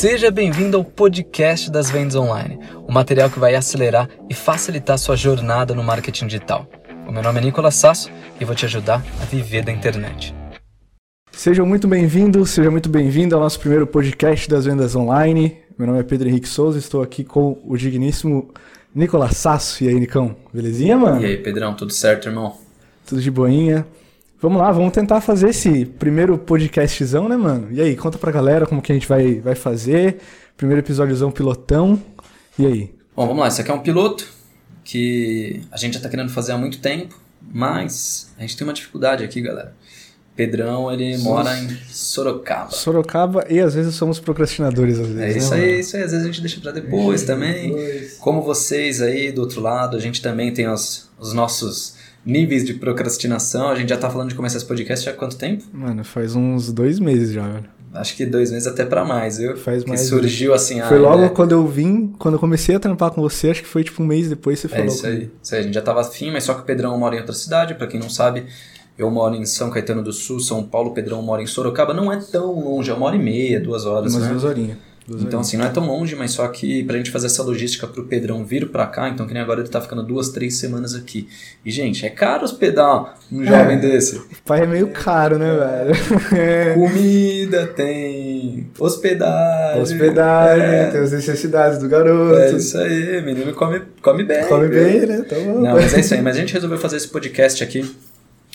Seja bem-vindo ao podcast das vendas online, o material que vai acelerar e facilitar sua jornada no marketing digital. O meu nome é Nicolas Sasso e vou te ajudar a viver da internet. Sejam muito bem-vindos, seja muito bem-vindo ao nosso primeiro podcast das vendas online. Meu nome é Pedro Henrique Souza, estou aqui com o digníssimo Nicolas Sasso. E aí, Nicão? Belezinha, mano? E aí, Pedrão, tudo certo, irmão? Tudo de boinha. Vamos lá, vamos tentar fazer esse primeiro podcastzão, né, mano? E aí, conta pra galera como que a gente vai, vai fazer. Primeiro episódiozão pilotão. E aí? Bom, vamos lá. Esse aqui é um piloto que a gente já tá querendo fazer há muito tempo, mas a gente tem uma dificuldade aqui, galera. Pedrão, ele Sim. mora em Sorocaba. Sorocaba e às vezes somos procrastinadores, às vezes. É isso né, aí, isso aí. Às vezes a gente deixa pra depois também. Depois. Como vocês aí do outro lado, a gente também tem os, os nossos níveis de procrastinação. A gente já tá falando de começar esse podcast há quanto tempo? Mano, faz uns dois meses já, velho. Acho que dois meses até para mais, viu? Faz mais. Que surgiu assim. Foi logo né? quando eu vim, quando eu comecei a trampar com você, acho que foi tipo um mês depois você é falou. É isso aí. Isso aí. A gente já tava afim, mas só que o Pedrão mora em outra cidade, para quem não sabe. Eu moro em São Caetano do Sul, São Paulo, o Pedrão mora em Sorocaba. Não é tão longe, é uma hora e meia, duas horas. Umas né? duas horinhas. Então, assim, não é tão longe, mas só que pra gente fazer essa logística pro Pedrão vir pra cá, então que nem agora ele tá ficando duas, três semanas aqui. E, gente, é caro hospedar um jovem é, desse. Pai é meio caro, né, velho? Comida tem, hospedagem. Hospedagem, é. tem as necessidades do garoto. É isso aí, menino come, come bem. Come viu? bem, né? Bom. Não, mas é isso aí. Mas a gente resolveu fazer esse podcast aqui,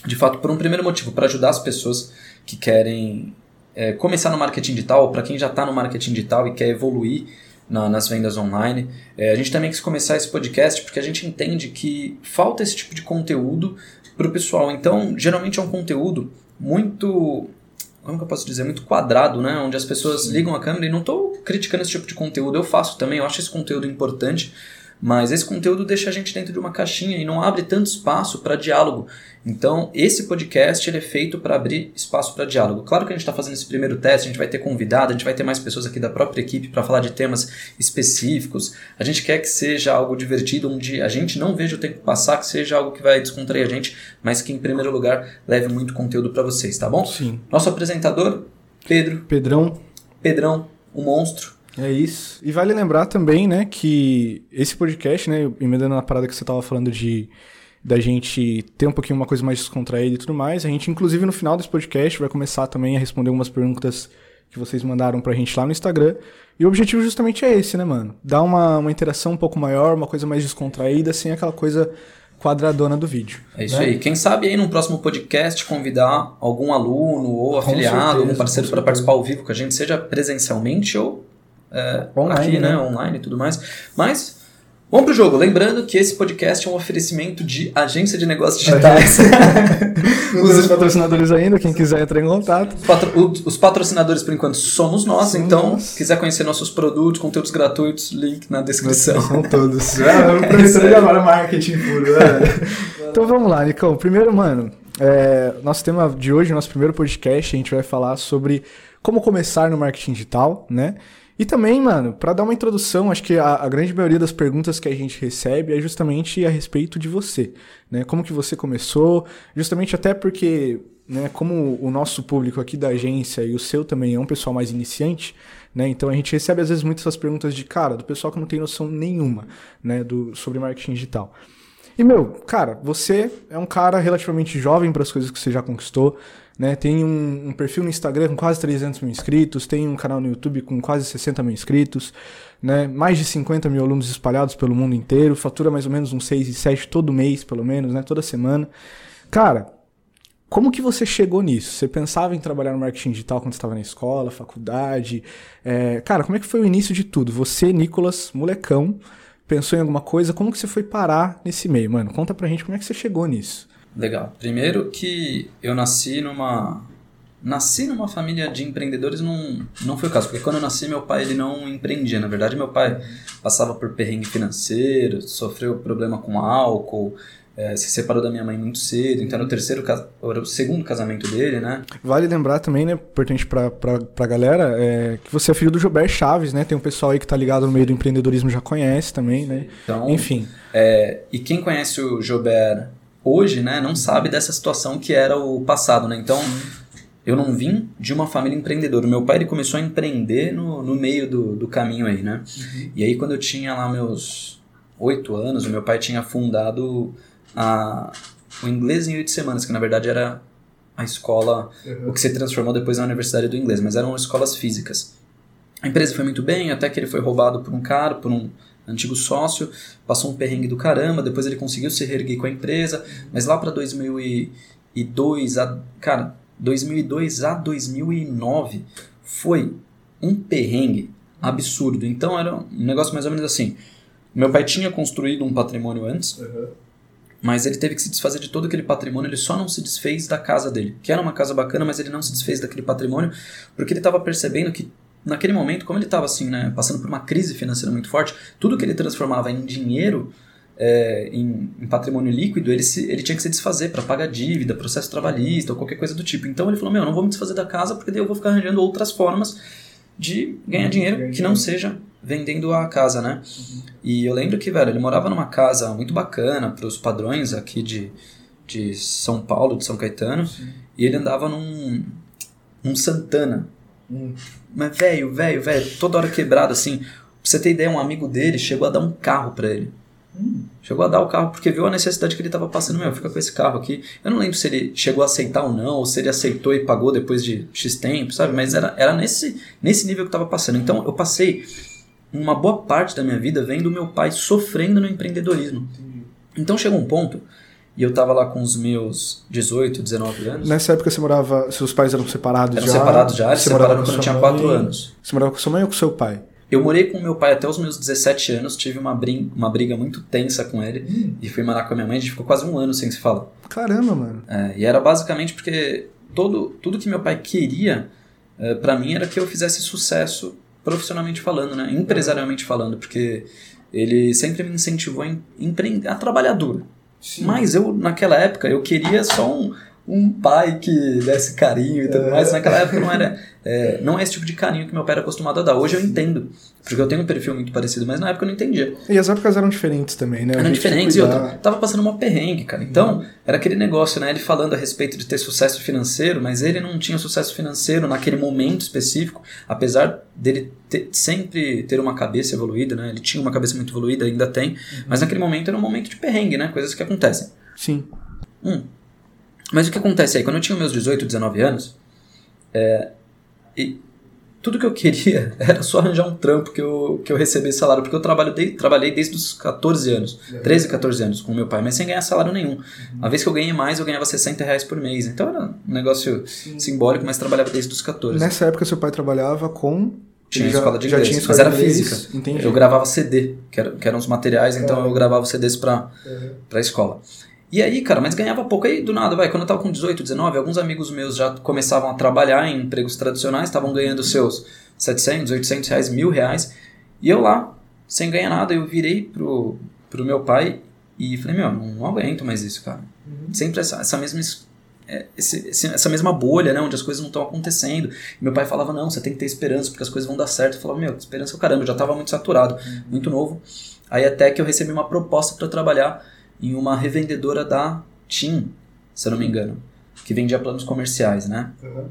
de fato, por um primeiro motivo, para ajudar as pessoas que querem é, começar no marketing digital, para quem já está no marketing digital e quer evoluir na, nas vendas online. É, a gente também quis começar esse podcast porque a gente entende que falta esse tipo de conteúdo para o pessoal. Então, geralmente é um conteúdo muito como que eu posso dizer, muito quadrado, né? Onde as pessoas ligam a câmera e não estou criticando esse tipo de conteúdo, eu faço também, eu acho esse conteúdo importante, mas esse conteúdo deixa a gente dentro de uma caixinha e não abre tanto espaço para diálogo. Então, esse podcast ele é feito para abrir espaço para diálogo. Claro que a gente está fazendo esse primeiro teste, a gente vai ter convidado, a gente vai ter mais pessoas aqui da própria equipe para falar de temas específicos. A gente quer que seja algo divertido, onde a gente não veja o tempo passar, que seja algo que vai descontrair a gente, mas que em primeiro lugar leve muito conteúdo para vocês, tá bom? Sim. Nosso apresentador, Pedro. Pedrão. Pedrão, o monstro. É isso. E vale lembrar também, né, que esse podcast, né, emendando na parada que você tava falando de da gente ter um pouquinho uma coisa mais descontraída e tudo mais, a gente inclusive no final desse podcast vai começar também a responder algumas perguntas que vocês mandaram pra gente lá no Instagram. E o objetivo justamente é esse, né, mano? Dar uma, uma interação um pouco maior, uma coisa mais descontraída, sem aquela coisa quadradona do vídeo. É isso né? aí. Quem sabe aí no próximo podcast convidar algum aluno ou afiliado, certeza, algum parceiro para participar ao vivo com a gente, seja presencialmente ou é, online, aqui, né? né? Online e tudo mais. Mas Vamos pro jogo. Lembrando que esse podcast é um oferecimento de agência de negócios digitais. os patrocinadores ainda, quem quiser entrar em contato. Os, patro... os patrocinadores, por enquanto, somos nós. Somos então, nós. quiser conhecer nossos produtos, conteúdos gratuitos, link na descrição. São todos. é, é agora marketing puro. Né? então vamos lá, Nicão. Primeiro, mano, é, nosso tema de hoje, nosso primeiro podcast, a gente vai falar sobre como começar no marketing digital, né? E também, mano, para dar uma introdução, acho que a, a, grande maioria das perguntas que a gente recebe é justamente a respeito de você, né? Como que você começou, justamente até porque, né, como o nosso público aqui da agência e o seu também é um pessoal mais iniciante, né? Então a gente recebe às vezes muitas essas perguntas de cara, do pessoal que não tem noção nenhuma, né, do sobre marketing digital. E meu, cara, você é um cara relativamente jovem para as coisas que você já conquistou. Né? Tem um, um, perfil no Instagram com quase 300 mil inscritos, tem um canal no YouTube com quase 60 mil inscritos, né? mais de 50 mil alunos espalhados pelo mundo inteiro, fatura mais ou menos uns 6 e 7 todo mês, pelo menos, né? toda semana. Cara, como que você chegou nisso? Você pensava em trabalhar no marketing digital quando estava na escola, faculdade? É, cara, como é que foi o início de tudo? Você, Nicolas, molecão, pensou em alguma coisa? Como que você foi parar nesse meio, mano? Conta pra gente como é que você chegou nisso. Legal. Primeiro que eu nasci numa nasci numa família de empreendedores não não foi o caso, porque quando eu nasci meu pai ele não empreendia, na verdade meu pai passava por perrengue financeiro, sofreu problema com álcool, é, se separou da minha mãe muito cedo, então era o terceiro era o segundo casamento dele, né? Vale lembrar também, né, importante pra, pra, pra galera, é, que você é filho do Gilberto Chaves, né? Tem um pessoal aí que tá ligado no meio do empreendedorismo já conhece também, né? Então, Enfim. É, e quem conhece o Gilberto hoje, né, não sabe dessa situação que era o passado, né? Então, eu não vim de uma família empreendedora. O meu pai ele começou a empreender no, no meio do, do caminho aí, né? Uhum. E aí quando eu tinha lá meus oito anos, o meu pai tinha fundado a, o Inglês em Oito Semanas, que na verdade era a escola, uhum. o que se transformou depois na Universidade do Inglês, mas eram escolas físicas. A empresa foi muito bem, até que ele foi roubado por um cara, por um antigo sócio, passou um perrengue do caramba, depois ele conseguiu se reerguer com a empresa, mas lá para 2002, a, cara, 2002 a 2009 foi um perrengue absurdo. Então era um negócio mais ou menos assim. Meu pai tinha construído um patrimônio antes, uhum. mas ele teve que se desfazer de todo aquele patrimônio. Ele só não se desfez da casa dele, que era uma casa bacana, mas ele não se desfez daquele patrimônio porque ele estava percebendo que naquele momento, como ele estava assim, né, passando por uma crise financeira muito forte, tudo que ele transformava em dinheiro, é, em, em, patrimônio líquido, ele, se, ele tinha que se desfazer para pagar dívida, processo trabalhista ou qualquer coisa do tipo. Então ele falou: Meu, não vou me desfazer da casa porque daí eu vou ficar arranjando outras formas de ganhar dinheiro que não seja vendendo a casa, né? Uhum. E eu lembro que, velho, ele morava numa casa muito bacana para os padrões aqui de, de São Paulo, de São Caetano, Sim. e ele andava num, num Santana. Hum. Mas, velho, velho, velho, toda hora quebrado assim. Pra você ter ideia, um amigo dele chegou a dar um carro para ele. Hum. Chegou a dar o carro porque viu a necessidade que ele estava passando. Meu, fica com esse carro aqui. Eu não lembro se ele chegou a aceitar ou não, ou se ele aceitou e pagou depois de X tempo, sabe? Mas era, era nesse, nesse nível que estava passando. Então eu passei uma boa parte da minha vida vendo meu pai sofrendo no empreendedorismo. Então chegou um ponto e eu tava lá com os meus 18, 19 anos. Nessa época você morava. Seus pais eram separados eram já? separados já, eles se separaram quando eu tinha 4 anos. Você morava com sua mãe ou com seu pai? Eu morei com meu pai até os meus 17 anos, tive uma, briga, uma briga muito tensa com ele hum. e fui morar com a minha mãe, a gente ficou quase um ano sem se falar. Caramba, mano. É, e era basicamente porque todo, tudo que meu pai queria é, para mim era que eu fizesse sucesso profissionalmente falando, né? empresarialmente falando, porque ele sempre me incentivou a, empreender, a trabalhar duro. Sim. Mas eu, naquela época, eu queria só um, um pai que desse carinho e tudo é. mais. Naquela época não era, é, não é esse tipo de carinho que meu pai era acostumado a dar. Hoje eu entendo, porque eu tenho um perfil muito parecido, mas na época eu não entendia. E as épocas eram diferentes também, né? Eram diferentes e eu tava passando uma perrengue, cara. Então, uhum. era aquele negócio, né? Ele falando a respeito de ter sucesso financeiro, mas ele não tinha sucesso financeiro naquele momento específico, apesar dele ter, sempre ter uma cabeça evoluída, né? Ele tinha uma cabeça muito evoluída, ainda tem, uhum. mas naquele momento era um momento de perrengue, né? Coisas que acontecem. Sim. Hum. Mas o que acontece aí? Quando eu tinha meus 18, 19 anos, é, e tudo que eu queria era só arranjar um trampo que eu, que eu recebesse salário, porque eu trabalho de, trabalhei desde os 14 anos, 13, 14 anos com meu pai, mas sem ganhar salário nenhum. Uhum. A vez que eu ganhei mais, eu ganhava 60 reais por mês. Então era um negócio Sim. simbólico, mas trabalhava desde os 14. Nessa época, seu pai trabalhava com. Tinha já, escola de inglês, tinha mas era física. Entendi. Eu gravava CD, que, era, que eram os materiais, então eu gravava CDs para uhum. a escola. E aí, cara, mas ganhava pouco. Aí, do nada, vai, quando eu tava com 18, 19, alguns amigos meus já começavam a trabalhar em empregos tradicionais, estavam ganhando seus 700, 800 reais, mil reais. E eu lá, sem ganhar nada, eu virei pro, pro meu pai e falei, meu, não, não aguento mais isso, cara. Uhum. Sempre essa, essa mesma é, esse, essa mesma bolha, né, onde as coisas não estão acontecendo. E meu pai falava, não, você tem que ter esperança, porque as coisas vão dar certo. Eu falava, meu, esperança é o caramba, eu já estava muito saturado, uhum. muito novo. Aí até que eu recebi uma proposta para trabalhar em uma revendedora da TIM, se eu não me engano, que vendia planos comerciais, né? Uhum.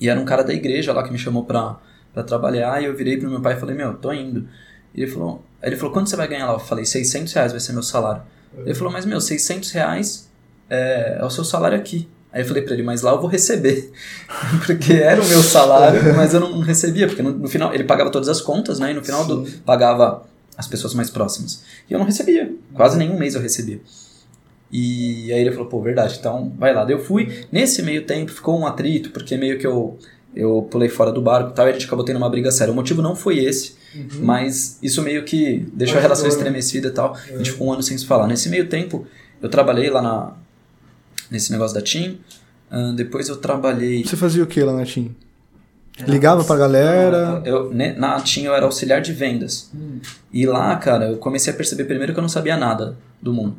E era um cara da igreja lá que me chamou pra, pra trabalhar, e eu virei pro meu pai e falei, meu, tô indo. E ele falou, ele falou, quanto você vai ganhar lá? Eu falei, 600 reais vai ser meu salário. Uhum. Ele falou, mas meu, 600 reais é, é o seu salário aqui. Aí eu falei pra ele, mas lá eu vou receber. porque era o meu salário, mas eu não recebia, porque no, no, final ele pagava todas as contas, né? E no final do pagava as pessoas mais próximas. E eu não recebia. Quase nenhum mês eu recebia. E aí ele falou, pô, verdade, então vai lá. Daí eu fui. Nesse meio tempo ficou um atrito, porque meio que eu, eu pulei fora do barco e tal, e a gente acabou tendo uma briga séria. O motivo não foi esse, uhum. mas isso meio que deixou a relação estremecida e tal. A gente ficou um ano sem se falar. Nesse meio tempo, eu trabalhei lá na, nesse negócio da TIM. Uh, depois eu trabalhei. Você fazia o que lá na TIM? Ligava pra galera? Eu, na TIM eu era auxiliar de vendas. Hum. E lá, cara, eu comecei a perceber primeiro que eu não sabia nada do mundo.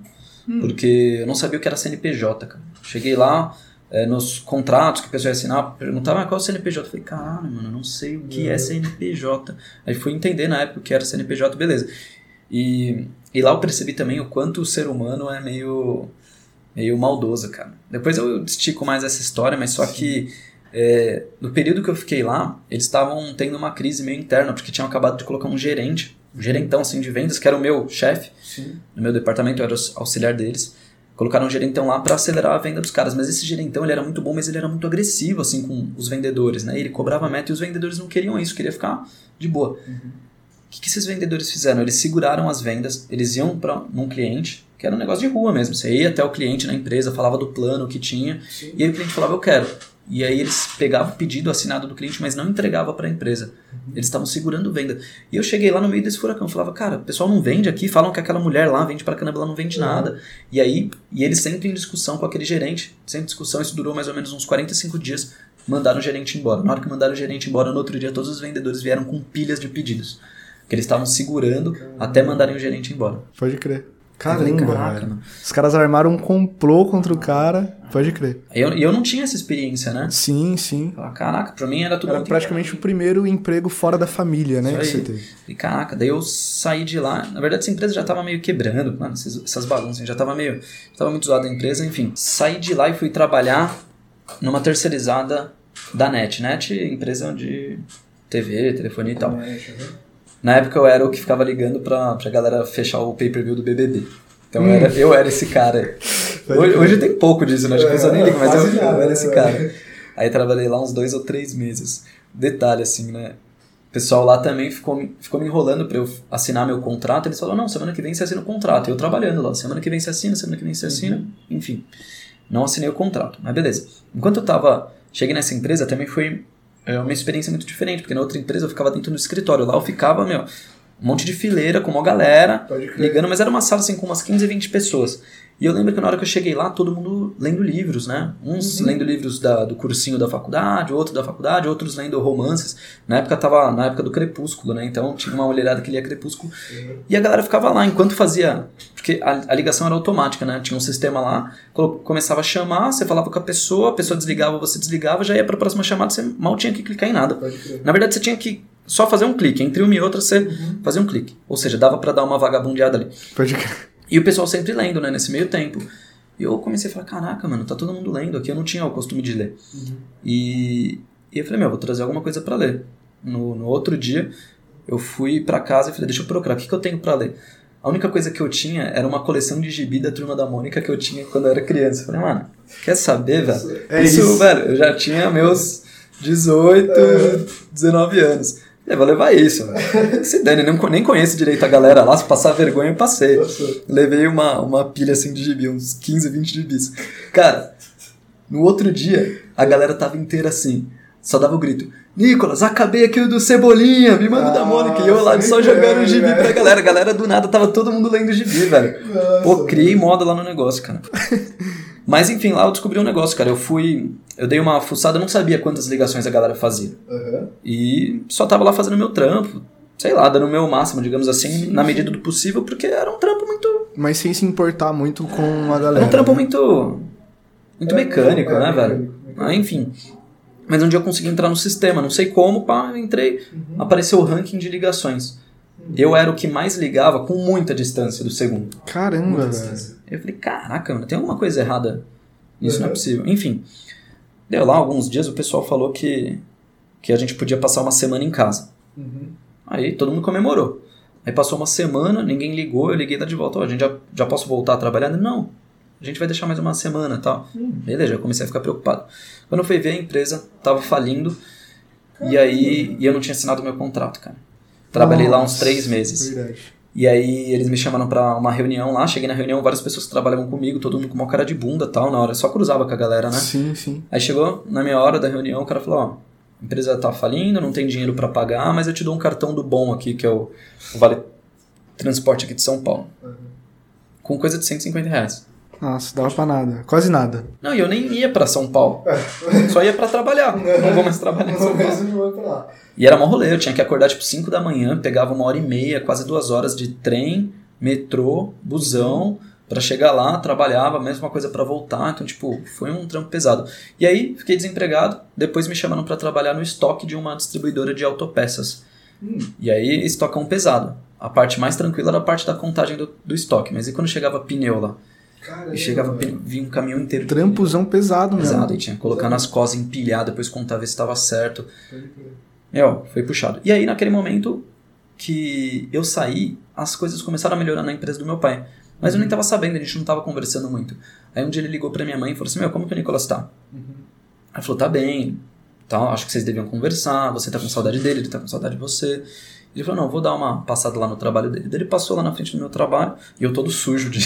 Hum. Porque eu não sabia o que era CNPJ, cara. Cheguei lá, é, nos contratos que o pessoal ia assinar, perguntava ah, qual é o CNPJ. Eu falei, caralho, mano, eu não sei o que é uhum. CNPJ. Aí fui entender na época o que era CNPJ, beleza. E, e lá eu percebi também o quanto o ser humano é meio, meio maldoso, cara. Depois eu estico mais essa história, mas só Sim. que É, no período que eu fiquei lá, eles estavam tendo uma crise meio interna, porque tinham acabado de colocar um gerente, um gerentão assim de vendas, que era o meu chefe, no meu departamento, eu era auxiliar deles. Colocaram um gerentão lá para acelerar a venda dos caras, mas esse gerentão ele era muito bom, mas ele era muito agressivo assim com os vendedores, né? Ele cobrava meta e os vendedores não queriam isso, queria ficar de boa. Uhum. O que, que esses vendedores fizeram? Eles seguraram as vendas, eles iam para um cliente, que era um negócio de rua mesmo. Você ia até o cliente na empresa, falava do plano que tinha, Sim. e aí o cliente falava, eu quero. E aí eles pegavam o pedido assinado do cliente, mas não entregava para a empresa. Uhum. Eles estavam segurando venda. E eu cheguei lá no meio desse furacão, falava, cara, o pessoal não vende aqui, falam que aquela mulher lá vende para caramba, ela não vende uhum. nada. E aí, e eles sempre em discussão com aquele gerente, sempre discussão, isso durou mais ou menos uns 45 dias, mandaram o gerente embora. Na hora que mandaram o gerente embora, no outro dia todos os vendedores vieram com pilhas de pedidos. Que eles estavam segurando até mandarem o gerente embora. Pode crer. Caramba, Caraca, Os caras armaram um complô contra o cara, pode crer. E eu, eu não tinha essa experiência, né? Sim, sim. Caraca, pra mim era tudo Era praticamente o primeiro emprego fora da família, né? Que você teve. E caraca, daí eu saí de lá. Na verdade, essa empresa já tava meio quebrando, mano, essas bagunças. Já tava meio. Já tava muito zoada a empresa, enfim. Saí de lá e fui trabalhar numa terceirizada da NET. NET, empresa de TV, telefonia e tal. Né? Na época eu era o que ficava ligando pra, pra galera fechar o pay-per-view do BBB. Então hum. era, eu era esse cara. Hoje, hoje tem pouco disso, né? Acho que a pessoa nem liga, mas eu, eu era esse cara. Aí trabalhei lá uns dois ou três meses. Detalhe, assim, né? O pessoal lá também ficou, ficou me enrolando pra eu assinar meu contrato. Eles falaram, não, semana que vem você assina o contrato. Eu trabalhando lá, semana que vem você assina, semana que vem você assina. Uhum. Enfim, não assinei o contrato. Mas beleza. Enquanto eu tava... Cheguei nessa empresa, também foi é uma experiência muito diferente, porque na outra empresa eu ficava dentro do escritório, lá eu ficava, meu, um monte de fileira com uma galera ligando, mas era uma sala assim com umas 15, 20 pessoas. E eu lembro que na hora que eu cheguei lá, todo mundo lendo livros, né? Uns uhum. lendo livros da, do cursinho da faculdade, outro da faculdade, outros lendo romances. Na época tava na época do Crepúsculo, né? Então tinha uma olhada que lia Crepúsculo. Uhum. E a galera ficava lá enquanto fazia. Porque a, a, ligação era automática, né? Tinha um sistema lá, começava a chamar, você falava com a pessoa, a pessoa desligava, você desligava, já ia para a próxima chamada, você mal tinha que clicar em nada. Na verdade, você tinha que só fazer um clique. Entre uma e outra, você uhum. fazia um clique. Ou seja, dava para dar uma vagabundeada ali. Pode crer. E o pessoal sempre lendo, né, nesse meio tempo. E eu comecei a falar, caraca, mano, tá todo mundo lendo aqui, eu não tinha o costume de ler. Uhum. E, e eu falei, meu, vou trazer alguma coisa para ler. No, no outro dia, eu fui para casa e falei, deixa eu procurar, o que, que eu tenho para ler? A única coisa que eu tinha era uma coleção de gibi da Turma da Mônica que eu tinha quando eu era criança. Eu falei, mano, quer saber, velho? É isso, isso, velho, eu já tinha meus 18, 19 anos. Eu vou levar isso. Se dane, nem, nem conheço direito a galera lá, se passar vergonha eu passei. Levei uma, uma pilha assim de gibi, uns 15, 20 gibis. Cara, no outro dia, a galera tava inteira assim. Só dava o grito: Nicolas, acabei aqui o do Cebolinha, me manda ah, da Mônica. E eu lá só jogando o gibi pra galera. A galera do nada tava todo mundo lendo gibi, velho. Nossa, Pô, criei moda lá no negócio, cara. Mas enfim, lá eu descobri um negócio, cara. Eu fui. Eu dei uma fuçada, eu não sabia quantas ligações a galera fazia. Uhum. E só tava lá fazendo meu trampo. Sei lá, dando o meu máximo, digamos assim, sim, na medida do possível, porque era um trampo muito. Mas sem se importar muito com a galera. Era um trampo né? muito. Muito é, mecânico, é, né, é, velho? Ah, enfim. Mas um dia eu consegui entrar no sistema, não sei como, pá, entrei, uhum. apareceu o ranking de ligações. Uhum. Eu era o que mais ligava com muita distância do segundo. Caramba, velho. Eu falei, caraca, mano, tem alguma coisa errada. Isso não é possível. Enfim, deu lá alguns dias, o pessoal falou que, que a gente podia passar uma semana em casa. Uhum. Aí todo mundo comemorou. Aí passou uma semana, ninguém ligou, eu liguei tá de volta. Oh, a gente já, já posso voltar a trabalhar? Não, a gente vai deixar mais uma semana tal. Uhum. Beleza, já comecei a ficar preocupado. Quando eu fui ver, a empresa tava falindo. E aí e eu não tinha assinado o meu contrato, cara. Trabalhei Nossa, lá uns três meses. Verdade. E aí eles me chamaram para uma reunião lá, cheguei na reunião, várias pessoas que trabalhavam comigo, todo mundo com uma cara de bunda tal, na hora, só cruzava com a galera, né? Sim, sim. Aí chegou na minha hora da reunião, o cara falou, ó, a empresa tá falindo, não tem dinheiro para pagar, mas eu te dou um cartão do bom aqui, que é o, Vale Transporte aqui de São Paulo. Uhum. Com coisa de 150 reais. Nossa, dava pra nada. Quase nada. Não, e eu nem ia pra São Paulo. É. Só ia pra trabalhar. Não vou mais trabalhar em São Paulo. E era uma rolê, eu tinha que acordar tipo 5 da manhã, pegava uma hora e meia, quase duas horas de trem, metrô, busão, para chegar lá, trabalhava, mesma coisa para voltar, então tipo, foi um trampo pesado. E aí, fiquei desempregado, depois me chamaram para trabalhar no estoque de uma distribuidora de autopeças. Hum. E aí, estocão pesado. A parte mais tranquila era a parte da contagem do, do estoque, mas e quando chegava pneu lá? Caramba. E chegava, vinha um caminhão inteiro. Trampozão pesado, mesmo. Pesado, e tinha que colocar nas costas, empilhar, depois contar, ver se estava certo. Meu, foi puxado. E aí, naquele momento que eu saí, as coisas começaram a melhorar na empresa do meu pai. Mas eu nem estava sabendo, a gente não estava conversando muito. Aí um dia ele ligou para minha mãe e falou assim: Meu, como que o Nicolas tá? Uhum. Ela falou: Tá bem, tal, acho que vocês deviam conversar, você tá com saudade dele, ele tá com saudade de você. Ele falou: Não, vou dar uma passada lá no trabalho dele. Ele passou lá na frente do meu trabalho e eu todo sujo de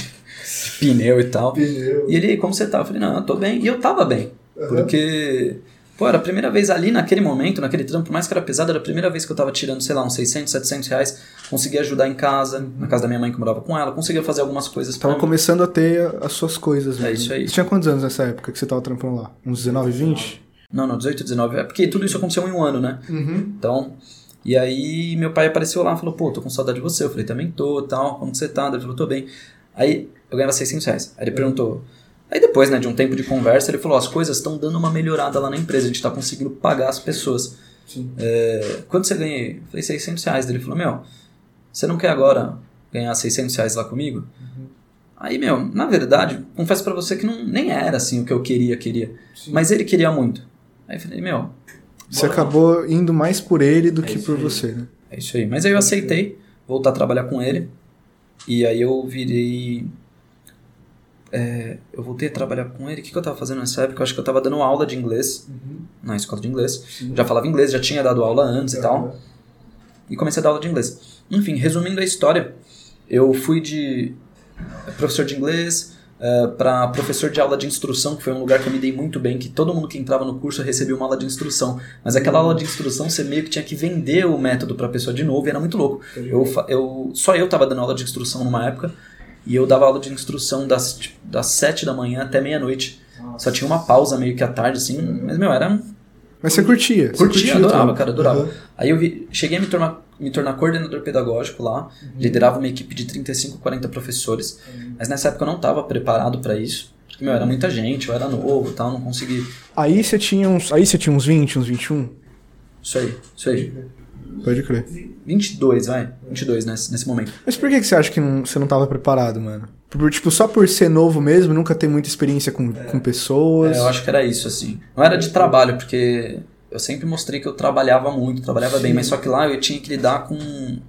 pneu e tal. Pneu. E ele: Como você tá? Eu falei: Não, eu tô bem. E eu tava bem, uhum. porque Pô, era a primeira vez ali naquele momento, naquele trampo, por mais que era pesado, era a primeira vez que eu tava tirando, sei lá, uns 600, 700 reais. Conseguia ajudar em casa, na casa da minha mãe que morava com ela, conseguia fazer algumas coisas Tava começando a ter as suas coisas. É isso aí. Você tinha quantos anos nessa época que você tava trampando lá? Uns 19, 20? Não, não, 18, 19. É porque tudo isso aconteceu em um ano, né? Uhum. Então, e aí meu pai apareceu lá e falou, pô, tô com saudade de você. Eu falei, também tô, tal, como você tá? Ele falou, tô bem. Aí eu ganhava 600 reais. Aí ele perguntou Aí depois, né, de um tempo de conversa, ele falou: as coisas estão dando uma melhorada lá na empresa, a gente está conseguindo pagar as pessoas. É, quanto você ganha? Eu falei: 600 reais. Ele falou: Meu, você não quer agora ganhar 600 reais lá comigo? Uhum. Aí, meu, na verdade, confesso para você que não, nem era assim o que eu queria, queria. Sim. Mas ele queria muito. Aí eu falei: Meu. Você acabou indo mais por ele do é que por aí. você, né? É isso aí. Mas aí eu aceitei voltar a trabalhar com ele. E aí eu virei é, eu voltei a trabalhar com ele. O que, que eu estava fazendo nessa época? Eu acho que eu estava dando aula de inglês uhum. na escola de inglês. Sim. Já falava inglês, já tinha dado aula antes e tal. E comecei a dar aula de inglês. Enfim, resumindo a história, eu fui de professor de inglês uh, é, para professor de aula de instrução, que foi um lugar que eu me dei muito bem, que todo mundo que entrava no curso recebia uma aula de instrução. Mas aquela aula de instrução você meio que tinha que vender o método para a pessoa de novo e era muito louco. Eu, eu, só eu estava dando aula de instrução numa época. E eu dava aula de instrução das, tipo, das 7 da manhã até meia-noite. Só tinha uma pausa meio que à tarde, assim. Mas, meu, era. Mas você curtia? Curtia, curtia adorava, cara, adorava. Uhum. Aí eu vi, cheguei a me tornar, me tornar coordenador pedagógico lá. Uhum. Liderava uma equipe de 35, 40 professores. Uhum. Mas nessa época eu não estava preparado para isso. Porque, meu, era muita gente, eu era novo e tal, não consegui. Aí você tinha uns, aí você tinha uns 20, uns 21? Isso aí, isso aí. Pode crer. 22, vai. 22 nesse, nesse momento. Mas por que, que você acha que não, você não estava preparado, mano? Por, tipo, só por ser novo mesmo, nunca ter muita experiência com, é. com pessoas? É, eu acho que era isso, assim. Não era de trabalho, porque eu sempre mostrei que eu trabalhava muito, trabalhava Sim. bem, mas só que lá eu tinha que lidar com,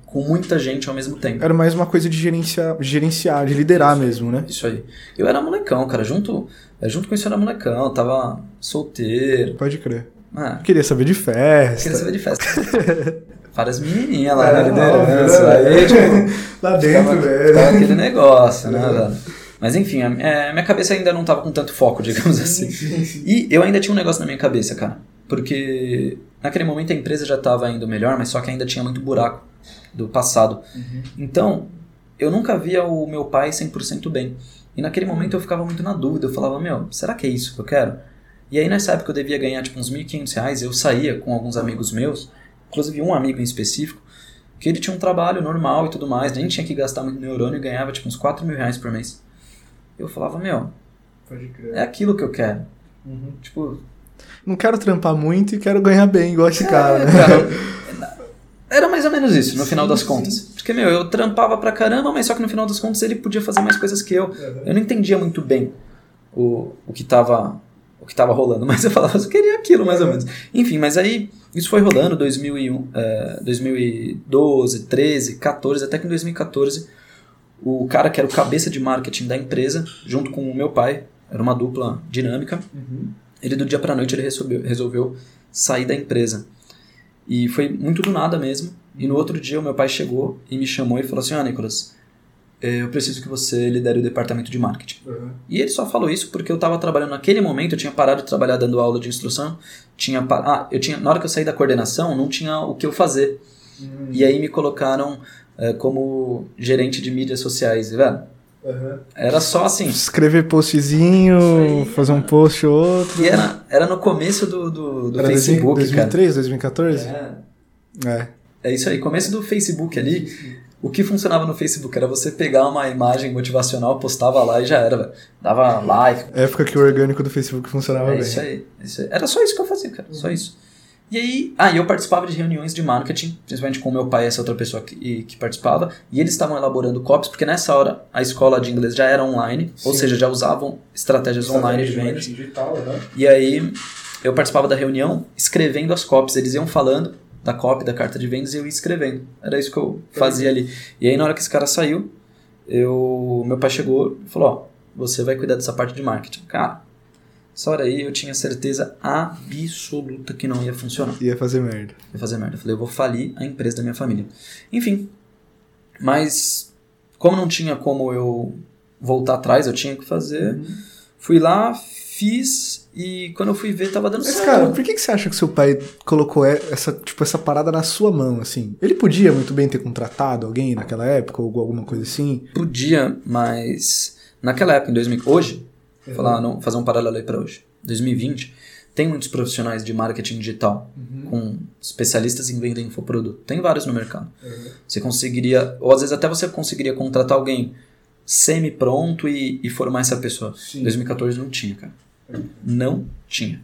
com muita gente ao mesmo tempo. Era mais uma coisa de gerenciar, gerenciar de liderar isso mesmo, né? Isso aí. Eu era molecão, cara. Junto, junto com isso eu era molecão, tava solteiro. Pode crer. Ah, queria saber de festa. Queria saber de festa. várias menininhas lá é, na liderança. Né? Aí, tipo, lá dentro, velho. Tava aquele negócio, né, velho? Mas enfim, a, a, minha cabeça ainda não tava com tanto foco, digamos assim. Sim, sim. E eu ainda tinha um negócio na minha cabeça, cara. Porque naquele momento a empresa já estava indo melhor, mas só que ainda tinha muito buraco do passado. Uhum. Então, eu nunca via o meu pai 100% bem. E naquele momento eu ficava muito na dúvida. Eu falava, meu, será que é isso que eu quero? E aí nessa época eu devia ganhar tipo uns 1.500 reais. Eu saía com alguns amigos meus inclusive um amigo em específico, que ele tinha um trabalho normal e tudo mais, nem tinha que gastar muito neurônio e ganhava tipo uns 4 mil reais por mês. Eu falava, meu, é aquilo que eu quero. Uhum. Tipo. Não quero trampar muito e quero ganhar bem, igual esse é, cara, né? Cara, era mais ou menos isso, no final das contas. Porque, meu, eu trampava pra caramba, mas só que no final das contas ele podia fazer mais coisas que eu. Uhum. Eu não entendia muito bem o, o que tava o que estava rolando, mas eu falava, eu queria aquilo mais ou menos. Enfim, mas aí isso foi rolando 2001, é, 2012, 13, 14, até que em 2014 o cara que era o cabeça de marketing da empresa, junto com o meu pai, era uma dupla dinâmica, uhum. ele do dia para noite ele resolveu, resolveu sair da empresa. E foi muito do nada mesmo. E no outro dia o meu pai chegou e me chamou e falou assim: Ah, Nicolas, eu preciso que você lidere o departamento de marketing. Uhum. E ele só falou isso porque eu estava trabalhando naquele momento, eu tinha parado de trabalhar dando aula de instrução, tinha ah, eu tinha na hora que eu saí da coordenação, não tinha o que eu fazer. Uhum. E aí me colocaram é, como gerente de mídias sociais, velho. Uhum. Era só assim. Escrever postzinho, aí, fazer um post ou outro. E era, era no começo do, do, do era Facebook. 2003, cara. 2014? É. é. É isso aí, começo do Facebook ali. O que funcionava no Facebook era você pegar uma imagem motivacional, postava lá e já era, velho. Dava like. Época que o orgânico do Facebook funcionava é bem. Isso aí, isso aí. Era só isso que eu fazia, cara. Só isso. E aí, ah, eu participava de reuniões de marketing, principalmente com meu pai e essa outra pessoa que, que participava, e eles estavam elaborando copies, porque nessa hora a escola de inglês já era online, Sim. ou seja, já usavam estratégias Estratégia online de vendas. Digital, né? E aí eu participava da reunião escrevendo as copies, eles iam falando da copy, da carta de vendas, e eu ia escrevendo. Era isso que eu fazia ali. E aí na hora que esse cara saiu, eu, meu pai chegou e falou, ó, você vai cuidar dessa parte de marketing. Cara, essa hora aí eu tinha certeza absoluta que não ia funcionar. Ia fazer merda. Ia fazer merda. Eu falei, eu vou falir a empresa da minha família. Enfim, mas como não tinha como eu voltar atrás, eu tinha que fazer. Uhum. Fui lá, fiz e quando eu fui ver tava dando Mas, certo. cara, por que, que você acha que seu pai colocou essa, tipo, essa parada na sua mão, assim? Ele podia muito bem ter contratado alguém naquela época ou alguma coisa assim? Podia, mas naquela época, em 2000, hoje, Uhum. Falar, não, fazer um paralelo aí para hoje. 2020, tem muitos profissionais de marketing digital uhum. com especialistas em venda infoproduto. Tem vários no mercado. Uhum. Você conseguiria, ou às vezes até você conseguiria contratar alguém semi-pronto e, e, formar essa pessoa. Em 2014 não tinha, cara. Uhum. Não tinha.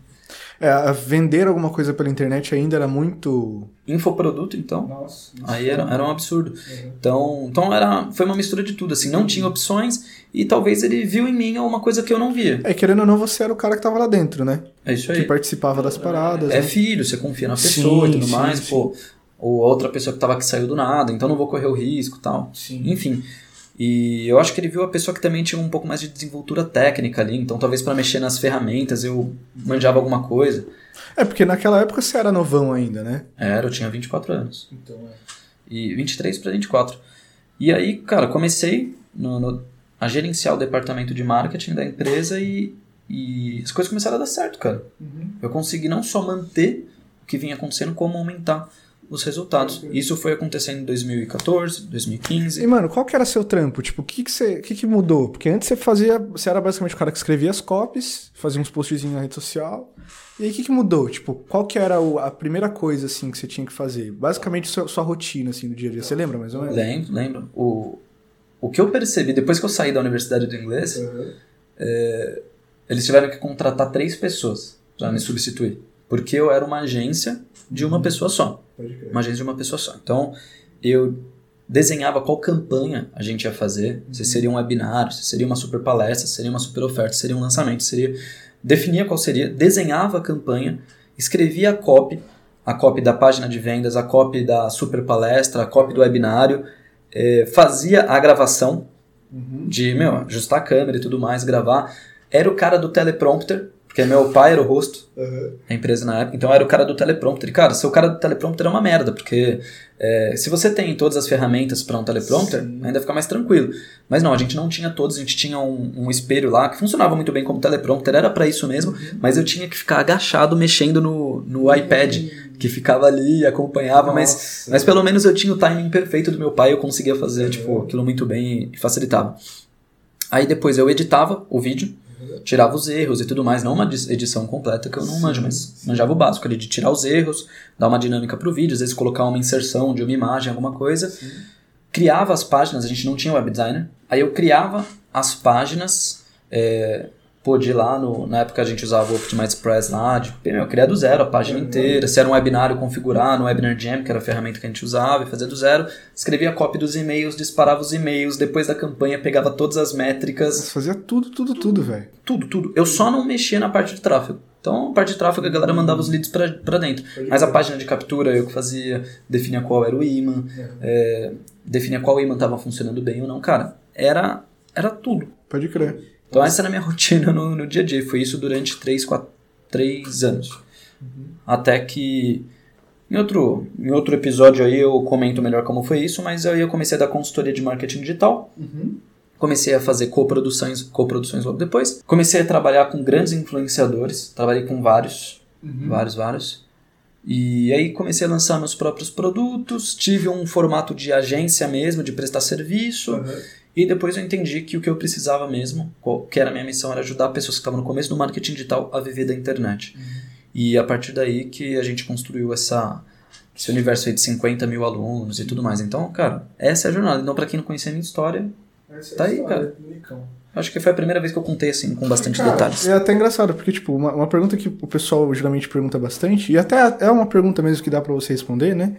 É, vender alguma coisa pela internet ainda era muito. Infoproduto, então. Nossa. Aí era, era um absurdo. Uhum. Então, então era, foi uma mistura de tudo, assim. Não tinha opções e talvez ele viu em mim alguma coisa que eu não via. É, querendo ou não, você era o cara que tava lá dentro, né? É isso aí. Que participava das paradas. É né? filho, você confia na pessoa sim, e tudo sim, mais, sim. pô. Ou outra pessoa que tava que saiu do nada, então não vou correr o risco tal. Sim. Enfim. E eu acho que ele viu a pessoa que também tinha um pouco mais de desenvoltura técnica ali, então talvez para mexer nas ferramentas eu manjava alguma coisa. É, porque naquela época você era novão ainda, né? Era, eu tinha 24 anos. Então é. E 23 para 24. E aí, cara, comecei no, no, a gerenciar o departamento de marketing da empresa e, e as coisas começaram a dar certo, cara. Uhum. Eu consegui não só manter o que vinha acontecendo, como aumentar os resultados. Isso foi acontecendo em 2014, 2015. E, mano, qual que era seu trampo? Tipo, o que que, você, que que mudou? Porque antes você fazia, você era basicamente o cara que escrevia as copies, fazia uns postzinhos na rede social. E aí, o que que mudou? Tipo, qual que era a primeira coisa, assim, que você tinha que fazer? Basicamente, sua, sua rotina, assim, no dia a dia. Você lembra mais ou menos? Lembro, lembro. O, o que eu percebi, depois que eu saí da Universidade do Inglês, uhum. é, eles tiveram que contratar três pessoas para me substituir. Porque eu era uma agência de uma pessoa só. Uma agência de uma pessoa só. Então, eu desenhava qual campanha a gente ia fazer, se uhum. seria um webinar, se seria uma super palestra, se seria uma super oferta, se seria um lançamento, seria definia qual seria, desenhava a campanha, escrevia a copy, a copy da página de vendas, a copy da super palestra, a copy do webinário, é, fazia a gravação uhum. de, meu, ajustar a câmera e tudo mais, gravar. Era o cara do teleprompter, porque meu pai era o rosto uhum. da empresa na época, então era o cara do teleprompter. E, cara, ser o cara do teleprompter é uma merda, porque é, se você tem todas as ferramentas para um teleprompter, Sim. ainda fica mais tranquilo. Mas não, a gente não tinha todos, a gente tinha um, um espelho lá que funcionava muito bem como teleprompter, era para isso mesmo, uhum. mas eu tinha que ficar agachado mexendo no, no iPad, que ficava ali e acompanhava, mas, mas pelo menos eu tinha o timing perfeito do meu pai, eu conseguia fazer uhum. tipo, aquilo muito bem e facilitava. Aí depois eu editava o vídeo, tirava os erros e tudo mais, não uma edição completa que eu não manjo, mas manjava o básico ali de tirar os erros, dar uma dinâmica pro vídeo, às vezes colocar uma inserção de uma imagem, alguma coisa. Sim. Criava as páginas, a gente não tinha web designer, aí eu criava as páginas é, pôde ir lá, no, na época a gente usava o Optimize Express lá, de meu, criar do zero a página inteira, se era um webinário, configurar no Webinar Jam, que era a ferramenta que a gente usava, e fazer do zero, escrevia a cópia dos e-mails, disparava os e-mails, depois da campanha pegava todas as métricas. fazia tudo, tudo, tudo, velho. Tudo, tudo. Eu só não mexia na parte de tráfego. Então, a parte de tráfego a galera mandava os leads pra, pra dentro. Mas a página de captura eu que fazia, definia qual era o imã, é, definia qual imã estava funcionando bem ou não. Cara, era, era tudo. Pode crer. Então essa era a minha rotina no, no dia a dia. Foi isso durante 3, 4, 3 anos. Uhum. Até que em outro, em outro episódio aí eu comento melhor como foi isso, mas aí eu comecei a dar consultoria de marketing digital. Uhum. Comecei a fazer coproduções, coproduções logo depois. Comecei a trabalhar com grandes influenciadores. Trabalhei com vários, uhum. vários, vários. E aí comecei a lançar meus próprios produtos. Tive um formato de agência mesmo, de prestar serviço. Uhum. E depois eu entendi que o que eu precisava mesmo, que era a minha missão, era ajudar pessoas que estavam no começo do marketing digital a viver da internet. Uhum. E a partir daí que a gente construiu essa, esse universo aí de 50 mil alunos e tudo mais. Então, cara, essa é a jornada. Então, para quem não conhecia a minha história, tá aí, cara. Acho que foi a primeira vez que eu contei assim, com bastante cara, detalhes. É até engraçado, porque, tipo, uma, uma pergunta que o pessoal geralmente pergunta bastante, e até é uma pergunta mesmo que dá para você responder, né?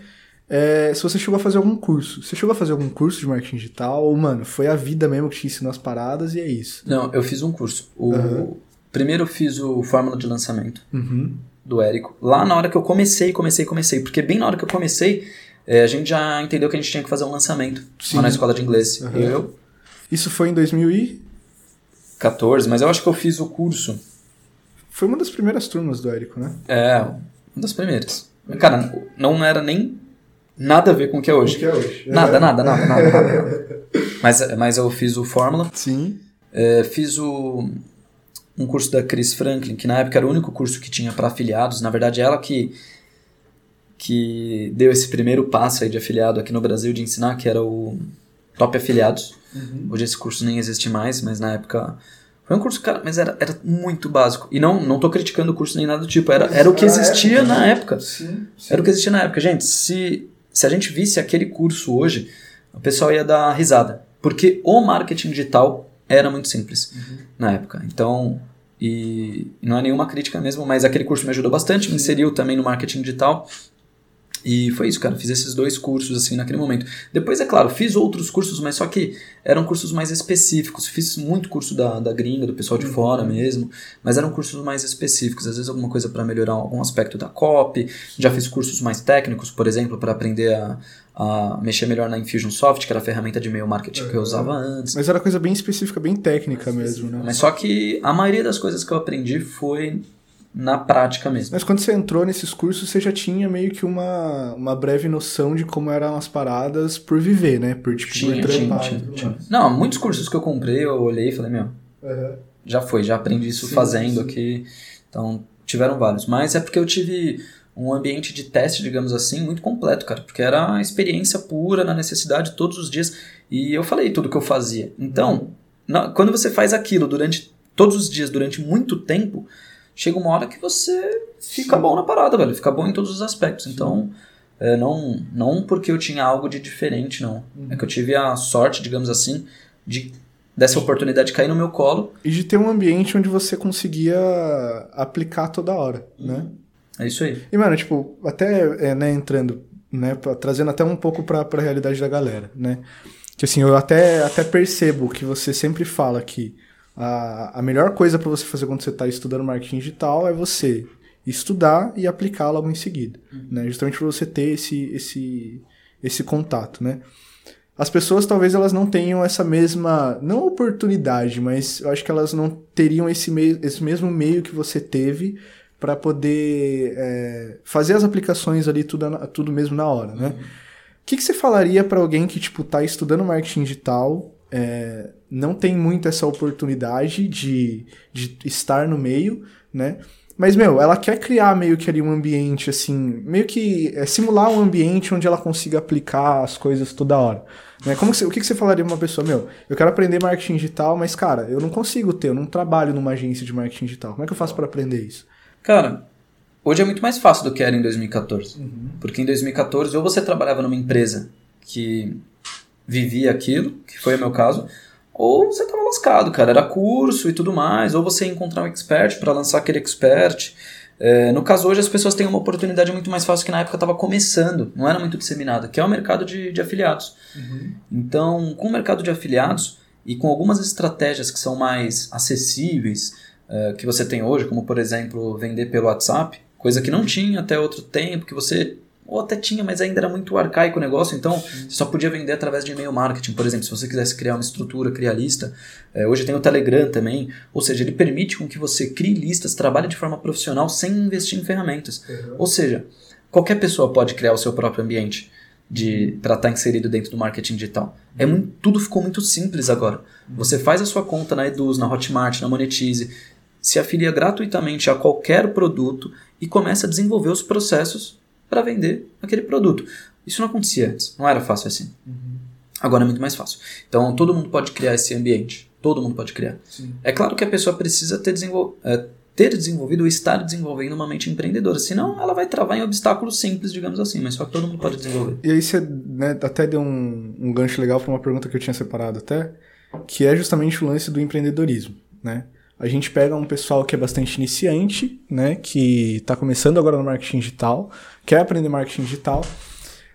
É, se você chegou a fazer algum curso. Você chegou a fazer algum curso de marketing digital? Ou, mano, foi a vida mesmo que te ensinou as paradas e é isso? Não, eu fiz um curso. O... Uhum. Primeiro eu fiz o Fórmula de Lançamento uhum. do Érico. Lá na hora que eu comecei, comecei, comecei. Porque bem na hora que eu comecei, é, a gente já entendeu que a gente tinha que fazer um lançamento Sim. lá na escola de inglês. Uhum. Eu. Isso foi em 2014, mas eu acho que eu fiz o curso. Foi uma das primeiras turmas do Érico, né? É, uma das primeiras. Cara, não era nem nada a ver com o que é hoje. O que é hoje. Nada, nada, nada, nada, nada. mas, mas eu fiz o Fórmula. Sim. É, fiz o, um curso da Chris Franklin, que na época era o único curso que tinha para afiliados. Na verdade, ela que que deu esse primeiro passo aí de afiliado aqui no Brasil de ensinar, que era o Top Afiliados. Uhum. Hoje esse curso nem existe mais, mas na época foi um curso, cara, mas era, era muito básico. E não, não tô criticando o curso nem nada do tipo, era, era o que existia na época. Sim, sim. Era o que existia na época. Gente, se, se a gente visse aquele curso hoje, o pessoal ia dar risada. Porque o marketing digital era muito simples uhum. na época. Então, e não é nenhuma crítica mesmo, mas aquele curso me ajudou bastante, me inseriu também no marketing digital. E foi isso, cara. Fiz esses dois cursos assim naquele momento. Depois, é claro, fiz outros cursos, mas só que eram cursos mais específicos. Fiz muito curso da, da gringa, do pessoal de uhum. fora mesmo, mas eram cursos mais específicos. Às vezes, alguma coisa para melhorar algum aspecto da copy. Já fiz cursos mais técnicos, por exemplo, para aprender a, a mexer melhor na Infusionsoft, que era a ferramenta de e-mail marketing que eu usava antes. Mas era coisa bem específica, bem técnica mesmo, né? Mas só que a maioria das coisas que eu aprendi foi na prática mesmo. Mas quando você entrou nesses cursos, você já tinha meio que uma, uma breve noção de como eram as paradas por viver, né? Por, tipo, tinha, por tinha, tinha, tinha. Não, muitos cursos que eu comprei, eu olhei e falei, meu, uhum. já foi, já aprendi isso sim, fazendo sim. aqui. Então, tiveram vários. Mas é porque eu tive um ambiente de teste, digamos assim, muito completo, cara. Porque era a experiência pura, na necessidade, todos os dias. E eu falei tudo que eu fazia. Então, na, quando você faz aquilo durante todos os dias, durante muito tempo chega uma hora que você fica Sim. bom na parada, velho. Fica bom em todos os aspectos. Sim. Então, é, não, não porque eu tinha algo de diferente, não. Uhum. É que eu tive a sorte, digamos assim, de dessa oportunidade cair no meu colo. E de ter um ambiente onde você conseguia aplicar toda hora, uhum. né? É isso aí. E, mano, tipo, até, é, né, entrando, né, pra, trazendo até um pouco pra, pra realidade da galera, né? Que assim, eu até, até percebo que você sempre fala que a, a melhor coisa para você fazer quando você está estudando marketing digital é você estudar e aplicar logo em seguida, uhum. né? Justamente para você ter esse, esse, esse contato, né? As pessoas talvez elas não tenham essa mesma, não oportunidade, mas eu acho que elas não teriam esse, meio, esse mesmo meio que você teve para poder é, fazer as aplicações ali tudo, tudo mesmo na hora, né? Uhum. O que, que você falaria para alguém que tipo tá estudando marketing digital, é, não tem muito essa oportunidade de, de estar no meio, né? Mas, meu, ela quer criar meio que ali um ambiente, assim, meio que é, simular um ambiente onde ela consiga aplicar as coisas toda hora. Né? Como que você, o que, que você falaria pra uma pessoa, meu, eu quero aprender marketing digital, mas, cara, eu não consigo ter, eu não trabalho numa agência de marketing digital. Como é que eu faço para aprender isso? Cara, hoje é muito mais fácil do que era em 2014. Uhum. Porque em 2014, ou você trabalhava numa empresa que vivia aquilo, que foi o meu caso, ou você estava lascado, cara. Era curso e tudo mais, ou você ia encontrar um expert para lançar aquele expert. É, no caso hoje as pessoas têm uma oportunidade muito mais fácil que na época estava começando, não era muito disseminada, que é o mercado de, de afiliados. Uhum. Então, com o mercado de afiliados e com algumas estratégias que são mais acessíveis é, que você tem hoje, como por exemplo vender pelo WhatsApp, coisa que não tinha até outro tempo, que você ou até tinha, mas ainda era muito arcaico o negócio, então você só podia vender através de e-mail marketing. Por exemplo, se você quisesse criar uma estrutura, criar lista, é, hoje tem o Telegram também, ou seja, ele permite com que você crie listas, trabalhe de forma profissional sem investir em ferramentas. Uhum. Ou seja, qualquer pessoa pode criar o seu próprio ambiente de para estar tá inserido dentro do marketing digital. É muito, tudo ficou muito simples agora. Uhum. Você faz a sua conta na Eduz, na Hotmart, na Monetize, se afilia gratuitamente a qualquer produto e começa a desenvolver os processos para vender aquele produto. Isso não acontecia antes, não era fácil assim. Uhum. Agora é muito mais fácil. Então todo mundo pode criar esse ambiente. Todo mundo pode criar. Sim. É claro que a pessoa precisa ter, desenvol é, ter desenvolvido ou estar desenvolvendo uma mente empreendedora. Senão ela vai travar em obstáculos simples, digamos assim. Mas só que todo mundo pode desenvolver. E aí você né, até deu um, um gancho legal para uma pergunta que eu tinha separado até. que é justamente o lance do empreendedorismo, né? A gente pega um pessoal que é bastante iniciante, né, que está começando agora no marketing digital, quer aprender marketing digital,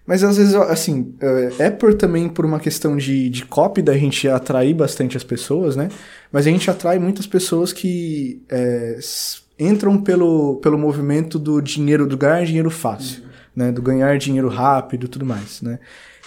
mas às vezes, assim, é por também por uma questão de, de copy da gente atrair bastante as pessoas, né? Mas a gente atrai muitas pessoas que é, entram pelo, pelo movimento do dinheiro, do ganhar dinheiro fácil, uhum. né? Do ganhar dinheiro rápido e tudo mais, né?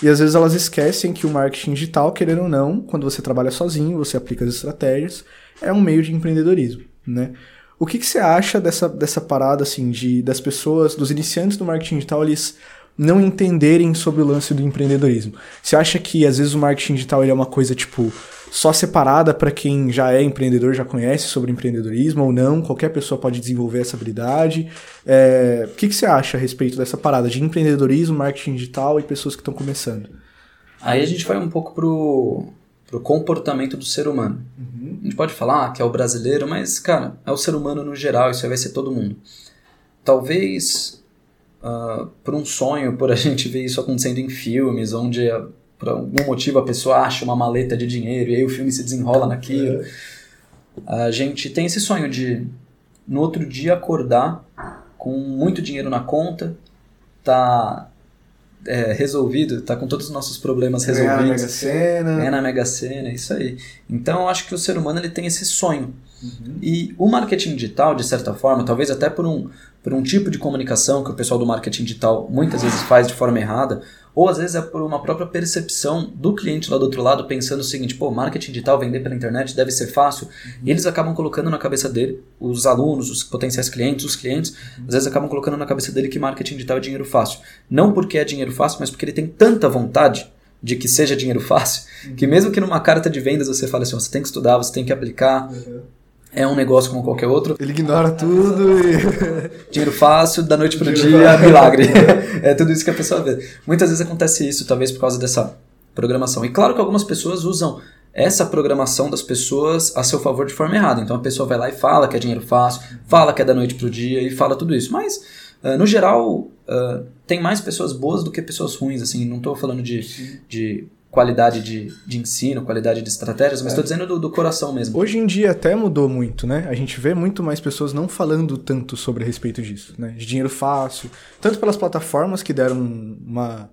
E às vezes elas esquecem que o marketing digital, querendo ou não, quando você trabalha sozinho, você aplica as estratégias, é um meio de empreendedorismo, né? O que, que você acha dessa, dessa parada, assim, de, das pessoas, dos iniciantes do marketing digital, eles não entenderem sobre o lance do empreendedorismo? Você acha que às vezes o marketing digital ele é uma coisa tipo só separada para quem já é empreendedor, já conhece sobre empreendedorismo ou não? Qualquer pessoa pode desenvolver essa habilidade? É, o que, que você acha a respeito dessa parada de empreendedorismo, marketing digital e pessoas que estão começando? Aí a gente vai um pouco pro, pro comportamento do ser humano. Uhum. A gente pode falar que é o brasileiro, mas, cara, é o ser humano no geral, isso aí vai ser todo mundo. Talvez uh, por um sonho, por a gente ver isso acontecendo em filmes, onde uh, por algum motivo a pessoa acha uma maleta de dinheiro e aí o filme se desenrola naquilo. É. A gente tem esse sonho de no outro dia acordar com muito dinheiro na conta, tá é, resolvido, tá com todos os nossos problemas resolvidos. Ganhar na Mega Sena. Ganhar na Mega Sena, isso aí. Então eu acho que o ser humano ele tem esse sonho. Uhum. E o marketing digital, de certa forma, talvez até por um, por um tipo de comunicação que o pessoal do marketing digital muitas vezes faz de forma errada, ou às vezes é por uma própria percepção do cliente lá do outro lado, pensando o seguinte, pô, marketing digital, vender pela internet deve ser fácil. Uhum. E eles acabam colocando na cabeça dele, os alunos, os potenciais clientes, os clientes, uhum. às vezes acabam colocando na cabeça dele que marketing digital é dinheiro fácil. Não porque é dinheiro fácil, mas porque ele tem tanta vontade de que seja dinheiro fácil, uhum. que mesmo que numa carta de vendas você fale assim, você tem que estudar, você tem que aplicar, uhum é um negócio como qualquer outro. Ele ignora tudo e. Dinheiro fácil, da noite para o dia, milagre. é tudo isso que a pessoa vê. Muitas vezes acontece isso, talvez por causa dessa programação. E claro que algumas pessoas usam essa programação das pessoas a seu favor de forma errada. Então a pessoa vai lá e fala que é dinheiro fácil, fala que é da noite para o dia e fala tudo isso. Mas, uh, no geral, uh, tem mais pessoas boas do que pessoas ruins. Assim, não estou falando de, de qualidade de, de ensino, qualidade de estratégias, mas estou é. dizendo do, do, coração mesmo. Hoje em dia até mudou muito, né? A gente vê muito mais pessoas não falando tanto sobre a respeito disso, né? De dinheiro fácil, tanto pelas plataformas que deram uma,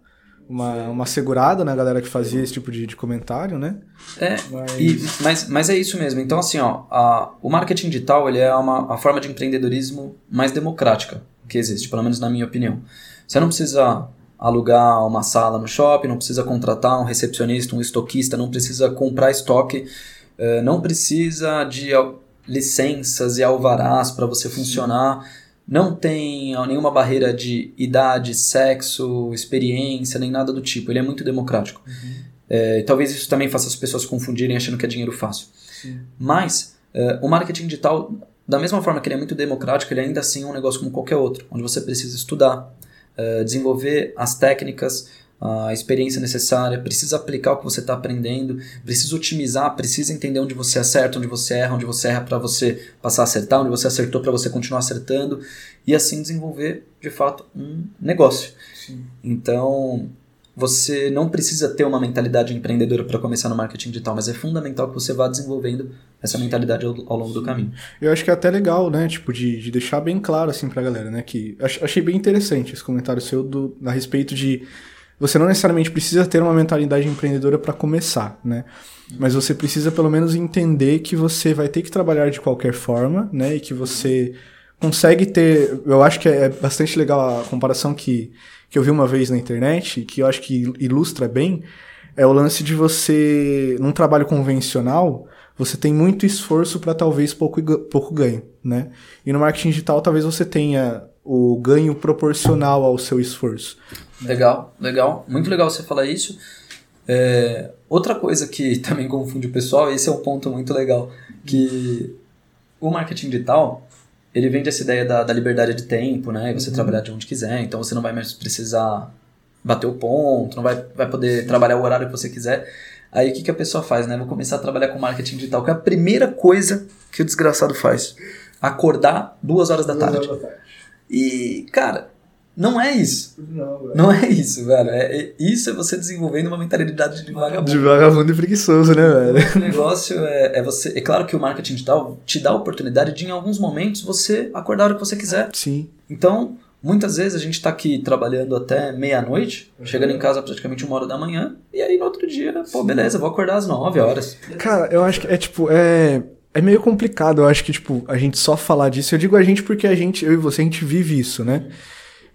uma, uma segurada na galera que fazia esse tipo de, de comentário, né? É, mas... E, mas, mas é isso mesmo. Então, assim, ó, a, o marketing digital ele é uma a forma de empreendedorismo mais democrática que existe, pelo menos na minha opinião. Você não precisa alugar uma sala no shopping, não precisa contratar um recepcionista, um estoquista, não precisa comprar estoque, eh, não precisa de licenças e alvarás para você funcionar, não tem nenhuma barreira de idade, sexo, experiência, nem nada do tipo. Ele é muito democrático. Uhum. É, talvez isso também faça as pessoas confundirem achando que é dinheiro fácil. Sim. Mas é, o marketing digital, da mesma forma que ele é muito democrático, ele ainda assim é um negócio como qualquer outro, onde você precisa estudar, eh, desenvolver as técnicas, a experiência necessária, precisa aplicar o que você está aprendendo, precisa otimizar, precisa entender onde você acerta, onde você erra, onde você erra para você passar a acertar, onde você acertou para você continuar acertando e assim desenvolver de fato um negócio. Sim. Então, você não precisa ter uma mentalidade empreendedora para começar no marketing digital, mas é fundamental que você vá desenvolvendo essa mentalidade ao, ao, longo do caminho. Eu acho que é até legal, né, tipo, de, de deixar bem claro, assim, pra galera, né, que achei bem interessante esse comentário seu do, a respeito de você não necessariamente precisa ter uma mentalidade empreendedora para começar, né, mas você precisa pelo menos entender que você vai ter que trabalhar de qualquer forma, né, e que você consegue ter, eu acho que é bastante legal a comparação que que eu vi uma vez na internet, que eu acho que ilustra bem, é o lance de você, num trabalho convencional, você tem muito esforço para talvez pouco, pouco ganho, né? E no marketing digital talvez você tenha o ganho proporcional ao seu esforço. Legal, legal. Muito legal você falar isso. É, outra coisa que também confunde o pessoal, esse é um ponto muito legal, que o marketing digital, ele vende essa ideia da, da liberdade de tempo, né? E você uhum. trabalhar de onde quiser, então você não vai mais precisar bater o ponto, não vai, vai poder trabalhar o horário que você quiser. Aí o que, que a pessoa faz, né? Vou começar a trabalhar com marketing digital, que é a primeira coisa que o desgraçado faz. Acordar duas horas da, duas tarde. Horas da tarde. E, cara, Não é isso. Não, velho. Não é isso, velho. É, é- isso é você desenvolvendo uma mentalidade de vagabundo. De vagabundo e preguiçoso, né, velho? O negócio é, é você. É claro que o marketing digital te dá a oportunidade de, em alguns momentos, você acordar a hora que você quiser. Sim. Então, muitas vezes a gente está aqui trabalhando até meia-noite, chegando em casa praticamente uma hora da manhã, e aí no outro dia, pô, beleza, vou acordar às nove horas. Cara, eu acho que é tipo, é. É meio complicado, eu acho que, tipo, a gente só falar disso. Eu digo a gente porque a gente, eu e você, a gente vive isso, né?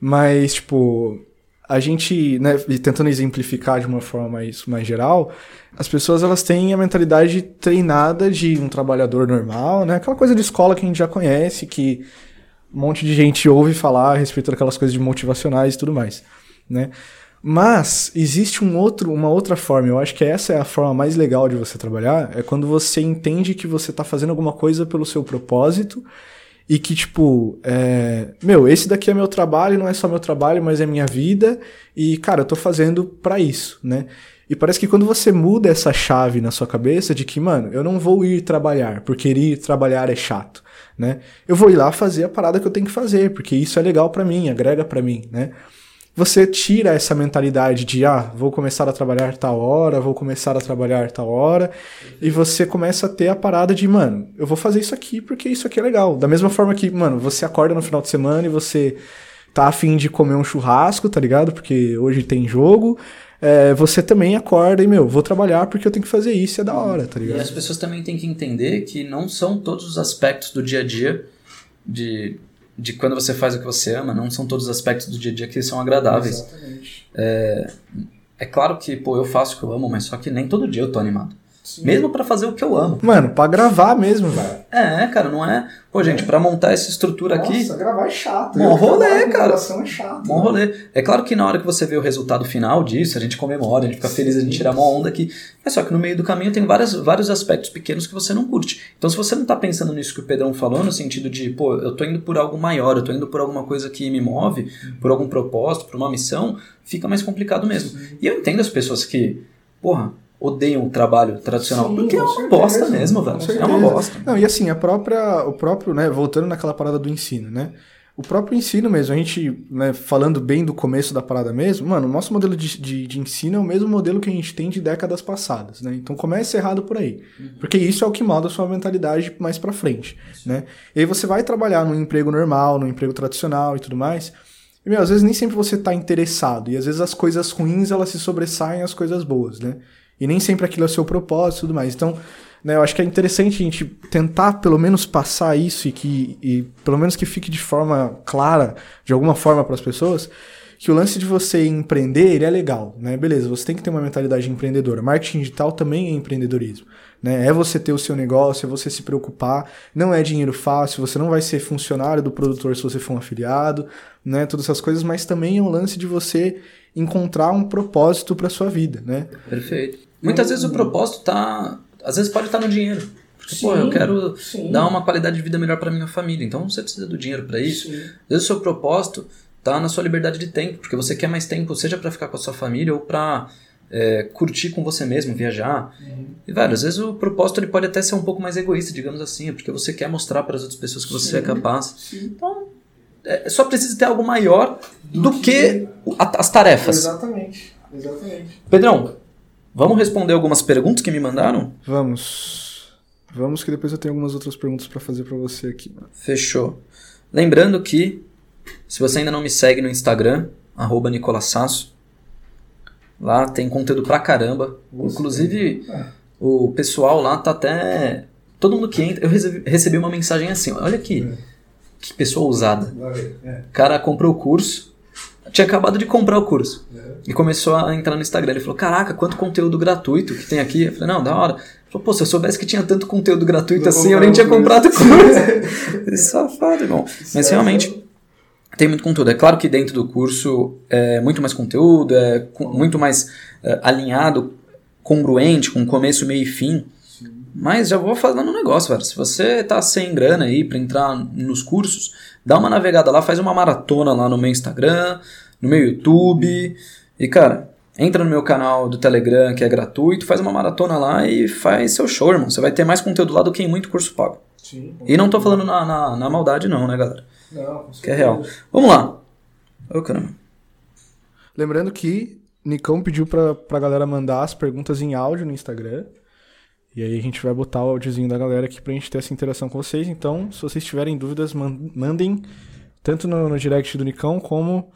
Mas, tipo, a gente, né, e tentando exemplificar de uma forma mais, mais geral, as pessoas elas têm a mentalidade treinada de um trabalhador normal, né? Aquela coisa de escola que a gente já conhece, que um monte de gente ouve falar a respeito daquelas coisas de motivacionais e tudo mais, né? Mas existe um outro, uma outra forma, eu acho que essa é a forma mais legal de você trabalhar, é quando você entende que você tá fazendo alguma coisa pelo seu propósito e que, tipo, é, meu, esse daqui é meu trabalho, não é só meu trabalho, mas é minha vida, e, cara, eu tô fazendo pra isso, né? E parece que quando você muda essa chave na sua cabeça de que, mano, eu não vou ir trabalhar, porque ir trabalhar é chato, né? Eu vou ir lá fazer a parada que eu tenho que fazer, porque isso é legal pra mim, agrega pra mim, né? Você tira essa mentalidade de, ah, vou começar a trabalhar tal hora, vou começar a trabalhar tal hora, e você começa a ter a parada de, mano, eu vou fazer isso aqui porque isso aqui é legal. Da mesma forma que, mano, você acorda no final de semana e você tá afim de comer um churrasco, tá ligado? Porque hoje tem jogo. É, você também acorda e, meu, vou trabalhar porque eu tenho que fazer isso, é da hora, tá E ligado? as pessoas também têm que entender que não são todos os aspectos do dia a dia de, de quando você faz o que você ama, não são todos os aspectos do dia a dia que são agradáveis. Exatamente. É claro que, pô, eu faço o que eu amo, mas só que nem todo dia eu tô animado. Mesmo pra fazer o que eu amo. Mano, pra gravar mesmo, velho. É, cara, não é. Pô, gente, pra montar essa estrutura aqui, gravar é chato. Bom rolê, cara. é chato. bom rolê. É claro que na hora que você vê o resultado final disso, a gente comemora, a gente fica feliz, a gente tira uma onda aqui. É só que no meio do caminho tem várias, vários aspectos pequenos que você não curte. Então, se você não tá pensando nisso que o Pedrão falou, no sentido de, pô, eu tô indo por algo maior, eu tô indo por alguma coisa que me move, por algum propósito, por uma missão, fica mais complicado mesmo. E eu entendo as pessoas que, porra, odeiam o trabalho tradicional, Sim, porque é uma certeza, bosta mesmo, velho. É uma bosta. Não, e assim, a própria, o próprio, né, voltando naquela parada do ensino, né? O próprio ensino mesmo, a gente, né, falando bem do começo da parada mesmo, mano, o nosso modelo de, de, de ensino é o mesmo modelo que a gente tem de décadas passadas, né? Então começa errado por aí. Porque isso é o que molda a sua mentalidade mais pra frente, né? E aí você vai trabalhar num emprego normal, num emprego tradicional e tudo mais, e, meu, às vezes nem sempre você tá interessado, e às vezes as coisas ruins, elas se sobressaem às coisas boas, né? E nem sempre aquilo é o seu propósito e tudo mais. Então, né, eu acho que é interessante a gente tentar pelo menos passar isso e que e pelo menos que fique de forma clara, de alguma forma para as pessoas, que o lance de você empreender, ele é legal, né? Beleza, você tem que ter uma mentalidade empreendedora. Marketing digital também é empreendedorismo, né? É você ter o seu negócio, é você se preocupar, não é dinheiro fácil, você não vai ser funcionário do produtor se você for um afiliado, né? Todas essas coisas, mas também é um lance de você encontrar um propósito para sua vida, né? Perfeito. Muitas vezes o propósito tá. Às vezes pode estar no dinheiro. Porque, pô, eu Sim, quero sim. dar uma qualidade de vida melhor para minha família. Então você precisa do dinheiro para isso. Às vezes o seu propósito tá na sua liberdade de tempo, porque você quer mais tempo, seja para ficar com a sua família ou para curtir com você mesmo, viajar. E, velho, às vezes o propósito ele pode até ser um pouco mais egoísta, digamos assim, porque você quer mostrar para as outras pessoas que você é capaz. Então, é, só precisa ter algo maior do, que, o- a- as tarefas. Exatamente. Exatamente. Pedrão, vamos responder algumas perguntas que me mandaram? Vamos. Vamos que depois eu tenho algumas outras perguntas pra fazer pra você aqui. Fechou. Lembrando que, se você ainda não me segue no Instagram, arroba Nicolassasso, lá tem conteúdo pra caramba. Inclusive, o pessoal lá tá até... Todo mundo que entra... Eu recebi, uma mensagem assim, olha aqui, que pessoa ousada. O cara comprou o curso, tinha acabado de comprar o curso. E começou a entrar no Instagram. Ele falou: Caraca, quanto conteúdo gratuito que tem aqui. Eu falei: Não, da hora. Ele falou: Pô, se eu soubesse que tinha tanto conteúdo gratuito Não assim, eu nem tinha comprado. Esse Safado, irmão. Mas Certo. realmente. Tem muito conteúdo. É claro que dentro do curso é muito mais conteúdo, é muito mais é, alinhado, congruente, com começo, meio e fim. Mas já vou falando um negócio, velho. Se você tá sem grana aí pra entrar nos cursos, dá uma navegada lá, faz uma maratona lá no meu Instagram, no meu YouTube. E, cara, entra no meu canal do Telegram, que é gratuito, faz uma maratona lá e faz seu show, irmão. Você vai ter mais conteúdo lá do que em muito curso pago. Sim. E não tô falando na, na, na maldade, não, né, galera? Não, com Que é real. Vamos lá. Ô, caramba. Lembrando que Nicão pediu pra, pra galera mandar as perguntas em áudio no Instagram. E aí a gente vai botar o áudiozinho da galera aqui pra gente ter essa interação com vocês. Então, se vocês tiverem dúvidas, mandem tanto no, no direct do Nicão como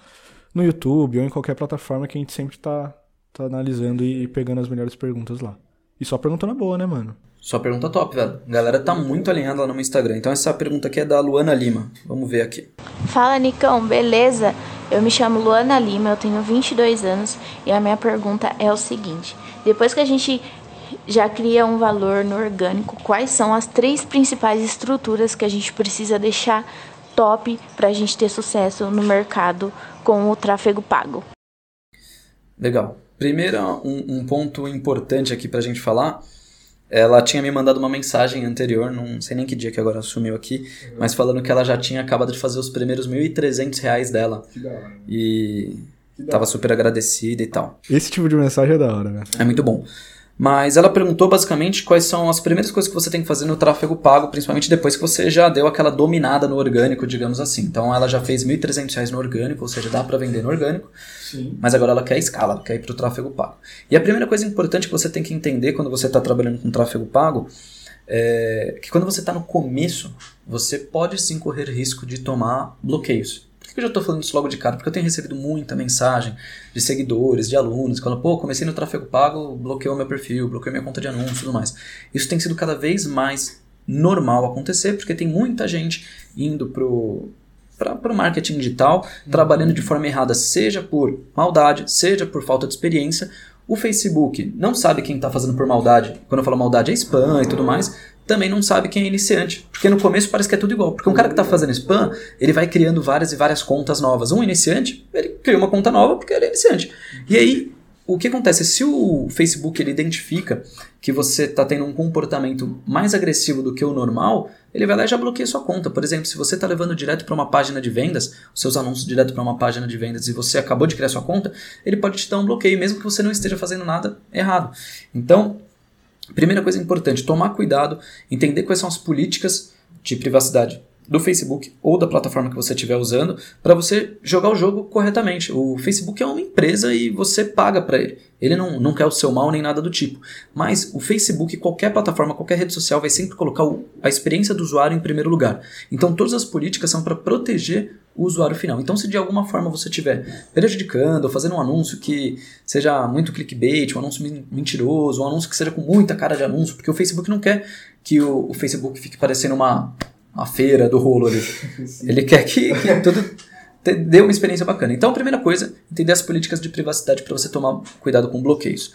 no YouTube ou em qualquer plataforma que a gente sempre tá, tá analisando e pegando as melhores perguntas lá. E só pergunta na boa, né, mano? Só pergunta top, velho. A galera tá muito alinhada lá no meu Instagram. Então essa pergunta aqui é da Luana Lima. Vamos ver aqui. Fala, Nicão, beleza? Eu me chamo Luana Lima, eu tenho 22 anos e a minha pergunta é o seguinte: depois que a gente já cria um valor no orgânico, quais são as três principais estruturas que a gente precisa deixar top para a gente ter sucesso no mercado com o tráfego pago? Legal. Primeiro, um, um ponto importante aqui para a gente falar ela tinha me mandado uma mensagem anterior, não sei nem que dia que agora sumiu aqui, uhum. mas falando que ela já tinha acabado de fazer os primeiros 1.300 reais dela. Que da hora. E que tava super agradecida e tal. Esse tipo de mensagem é da hora, né? É muito bom. Mas ela perguntou basicamente quais são as primeiras coisas que você tem que fazer no tráfego pago, principalmente depois que você já deu aquela dominada no orgânico, digamos assim. Então ela já fez R$ 1.300 no orgânico, ou seja, dá para vender no orgânico. Sim. Mas agora ela quer escala, ela quer ir para o tráfego pago. E a primeira coisa importante que você tem que entender quando você está trabalhando com tráfego pago é que quando você está no começo, você pode sim correr risco de tomar bloqueios que eu já estou falando isso logo de cara? Porque eu tenho recebido muita mensagem de seguidores, de alunos, que falam, pô, comecei no tráfego pago, bloqueou meu perfil, bloqueou minha conta de anúncio e tudo mais. Isso tem sido cada vez mais normal acontecer, porque tem muita gente indo pro para o marketing digital, uhum. trabalhando de forma errada, seja por maldade, seja por falta de experiência. O Facebook não sabe quem está fazendo por maldade. Quando eu falo maldade é spam e tudo mais também não sabe quem é iniciante. Porque no começo parece que é tudo igual. Porque um cara que está fazendo spam, ele vai criando várias e várias contas novas. Um iniciante, ele cria uma conta nova porque ele é iniciante. E aí, o que acontece? Se o Facebook ele identifica que você está tendo um comportamento mais agressivo do que o normal, ele vai lá e já bloqueia sua conta. Por exemplo, se você está levando direto para uma página de vendas, seus anúncios direto para uma página de vendas e você acabou de criar sua conta, ele pode te dar um bloqueio, mesmo que você não esteja fazendo nada errado. Então, Primeira coisa importante, tomar cuidado, entender quais são as políticas de privacidade do Facebook ou da plataforma que você estiver usando para você jogar o jogo corretamente. O Facebook é uma empresa e você paga para ele. Ele não, não quer o seu mal nem nada do tipo. Mas o Facebook, qualquer plataforma, qualquer rede social vai sempre colocar o, a experiência do usuário em primeiro lugar. Então todas as políticas são para proteger o usuário final. Então, se de alguma forma você estiver prejudicando ou fazendo um anúncio que seja muito clickbait, um anúncio mentiroso, um anúncio que seja com muita cara de anúncio, porque o Facebook não quer que o, o Facebook fique parecendo uma, uma feira do rolo ali. Ele quer que, que tudo dê uma experiência bacana. Então, a primeira coisa, entender as políticas de privacidade para você tomar cuidado com bloqueios.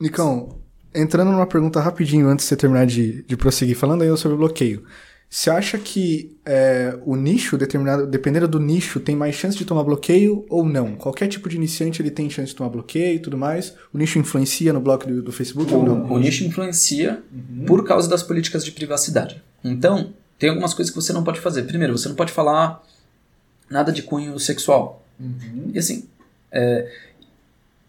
Nicão, entrando numa pergunta rapidinho antes de você terminar de, de prosseguir, falando aí sobre bloqueio. Você acha que é, o nicho, determinado, dependendo do nicho, tem mais chance de tomar bloqueio ou não? Qualquer tipo de iniciante ele tem chance de tomar bloqueio e tudo mais? O nicho influencia no bloco do, do Facebook o, ou não? O nicho influencia uhum. por causa das políticas de privacidade. Então, tem algumas coisas que você não pode fazer. Primeiro, você não pode falar nada de cunho sexual. Uhum. E assim, é...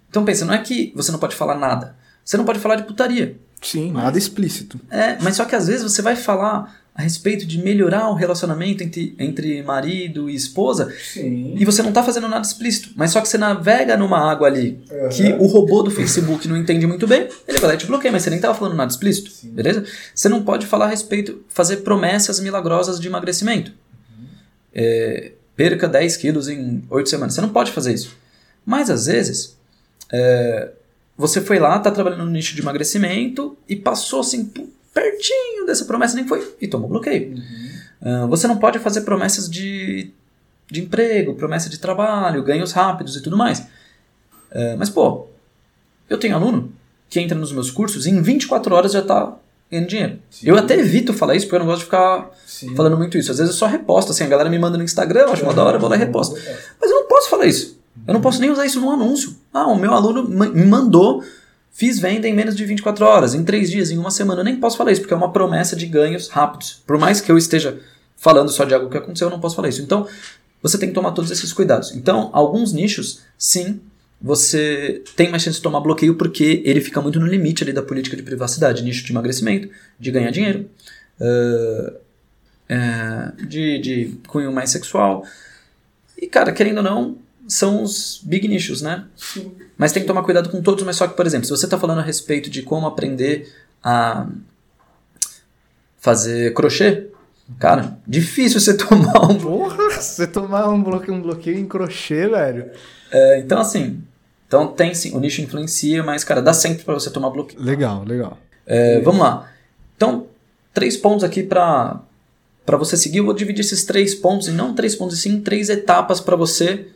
então pensa, não é que você não pode falar nada. Você não pode falar de putaria. Sim, mas... nada explícito. É, mas só que às vezes você vai falar a respeito de melhorar o relacionamento entre, entre marido e esposa Sim. e você não está fazendo nada explícito, mas só que você navega numa água ali uhum. que o robô do Facebook não entende muito bem, ele vai lá e te bloqueia, mas você nem estava falando nada explícito, Sim. beleza? Você não pode falar a respeito, fazer promessas milagrosas de emagrecimento. Uhum. É, perca 10 quilos em 8 semanas. Você não pode fazer isso. Mas às vezes, é, você foi lá, está trabalhando no nicho de emagrecimento e passou assim pertinho dessa promessa, nem foi, e tomou bloqueio. Uhum. Uh, você não pode fazer promessas de, de emprego, promessa de trabalho, ganhos rápidos e tudo mais. Uh, mas, pô, eu tenho aluno que entra nos meus cursos e em 24 horas já está ganhando dinheiro. Sim. Eu até evito falar isso porque eu não gosto de ficar Sim. falando muito isso. Às vezes eu só reposto, assim, a galera me manda no Instagram, eu acho uma da hora, eu vou lá e reposto. Mas eu não posso falar isso. Eu não posso nem usar isso num anúncio. Ah, o meu aluno me mandou Fiz venda em menos de 24 horas, em 3 dias, em uma semana. Eu nem posso falar isso, porque é uma promessa de ganhos rápidos. Por mais que eu esteja falando só de algo que aconteceu, eu não posso falar isso. Então, você tem que tomar todos esses cuidados. Então, alguns nichos, sim, você tem mais chance de tomar bloqueio porque ele fica muito no limite ali da política de privacidade. Nicho de emagrecimento, de ganhar dinheiro, uh, de, de cunho mais sexual. E, cara, querendo ou não, são os big nichos, né? Sim. Mas tem que tomar cuidado com todos, mas só que, por exemplo, se você está falando a respeito de como aprender a fazer crochê, cara, difícil você tomar um. Porra, você tomar um bloqueio, um bloqueio em crochê, velho. É, então, assim, então tem sim, o nicho influencia, mas, cara, dá sempre para você tomar bloqueio. Legal, legal. É, vamos lá. Então, três pontos aqui para para você seguir. Eu vou dividir esses três pontos, e não três pontos, e sim três etapas para você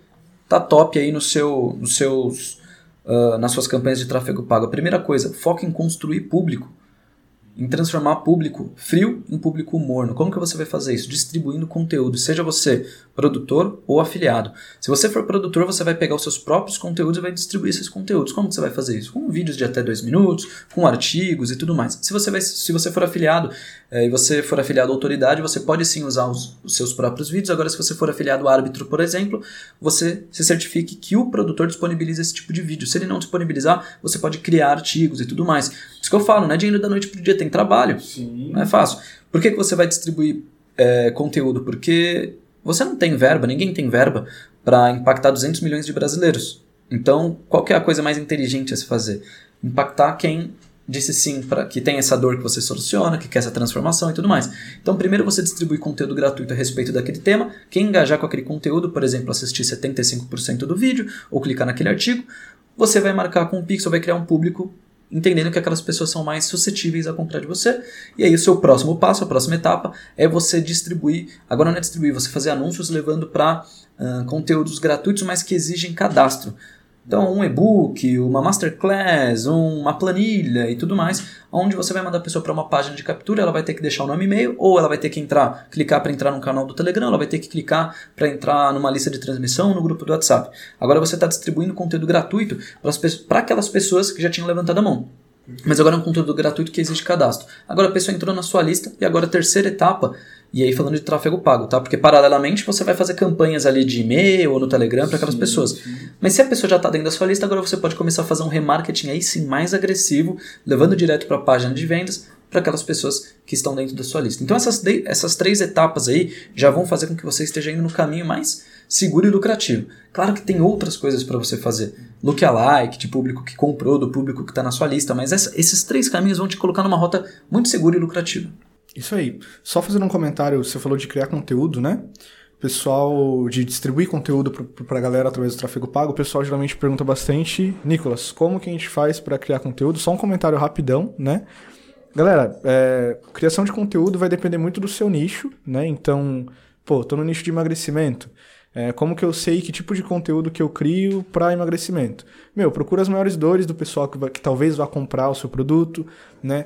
tá top aí no seu, nos seus, uh, nas suas campanhas de tráfego pago. A primeira coisa, foca em construir público em transformar público frio em público morno. Como que você vai fazer isso? Distribuindo conteúdo, seja você produtor ou afiliado. Se você for produtor, você vai pegar os seus próprios conteúdos e vai distribuir esses conteúdos. Como que você vai fazer isso? Com vídeos de até dois minutos, com artigos e tudo mais. Se você, vai, se você for afiliado é, e você for afiliado à autoridade, você pode sim usar os, os seus próprios vídeos. Agora, se você for afiliado árbitro, por exemplo, você se certifique que o produtor disponibiliza esse tipo de vídeo. Se ele não disponibilizar, você pode criar artigos e tudo mais. Isso que eu falo, não é dinheiro da noite para o dia, tem trabalho. Sim. Não é fácil. Por que, que você vai distribuir é, conteúdo? Porque você não tem verba, ninguém tem verba para impactar 200 milhões de brasileiros. Então, qual é a coisa mais inteligente a se fazer? Impactar quem disse sim para que tem essa dor que você soluciona, que quer essa transformação e tudo mais. Então, primeiro você distribui conteúdo gratuito a respeito daquele tema. Quem engajar com aquele conteúdo, por exemplo, assistir 75% do vídeo ou clicar naquele artigo, você vai marcar com um pixel, vai criar um público entendendo que aquelas pessoas são mais suscetíveis a comprar de você. E aí o seu próximo passo, a próxima etapa é você distribuir, agora não é distribuir, você fazer anúncios levando para uh, conteúdos gratuitos, mas que exigem cadastro. Então, um e-book, uma masterclass, uma planilha e tudo mais, onde você vai mandar a pessoa para uma página de captura, ela vai ter que deixar o nome e e-mail, ou ela vai ter que entrar, clicar para entrar no canal do Telegram, ela vai ter que clicar para entrar numa lista de transmissão no grupo do WhatsApp. Agora você está distribuindo conteúdo gratuito para aquelas pessoas que já tinham levantado a mão. Mas agora é um conteúdo gratuito que existe cadastro. Agora a pessoa entrou na sua lista e agora a terceira etapa e aí falando de tráfego pago, tá? Porque paralelamente você vai fazer campanhas ali de e-mail ou no Telegram para aquelas pessoas. Sim. Mas se a pessoa já está dentro da sua lista, agora você pode começar a fazer um remarketing aí sim mais agressivo, levando direto para a página de vendas para aquelas pessoas que estão dentro da sua lista. Então essas, essas três etapas aí já vão fazer com que você esteja indo no caminho mais seguro e lucrativo. Claro que tem outras coisas para você fazer. Lookalike, de público que comprou, do público que está na sua lista, mas essa, esses três caminhos vão te colocar numa rota muito segura e lucrativa. Isso aí. Só fazendo um comentário, você falou de criar conteúdo, né? Pessoal, de distribuir conteúdo para a galera através do tráfego pago, o pessoal geralmente pergunta bastante, Nicolas, como que a gente faz para criar conteúdo? Só um comentário rapidão, né? Galera, é, criação de conteúdo vai depender muito do seu nicho, né? Então, pô, tô no nicho de emagrecimento. É, como que eu sei que tipo de conteúdo que eu crio para emagrecimento? Meu, procura as maiores dores do pessoal que, vai, que talvez vá comprar o seu produto, né?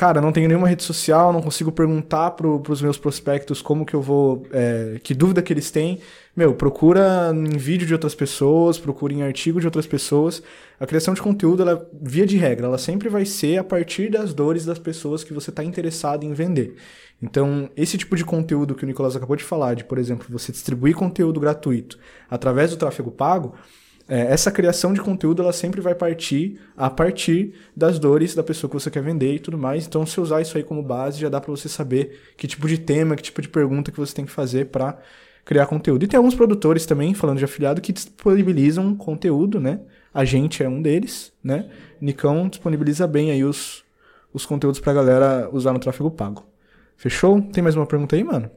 Cara, não tenho nenhuma rede social, não consigo perguntar para os meus prospectos como que eu vou, é, que dúvida que eles têm. Meu, procura em vídeo de outras pessoas, procura em artigo de outras pessoas. A criação de conteúdo, ela, via de regra, ela sempre vai ser a partir das dores das pessoas que você está interessado em vender. Então, esse tipo de conteúdo que o Nicolas acabou de falar, de, por exemplo, você distribuir conteúdo gratuito através do tráfego pago, é, essa criação de conteúdo ela sempre vai partir a partir das dores da pessoa que você quer vender e tudo mais. Então, se usar isso aí como base, já dá para você saber que tipo de tema, que tipo de pergunta que você tem que fazer para criar conteúdo. E tem alguns produtores também, falando de afiliado, que disponibilizam conteúdo, né? A gente é um deles, né? Nicão disponibiliza bem aí os, os conteúdos pra galera usar no tráfego pago. Fechou? Tem mais uma pergunta aí, mano?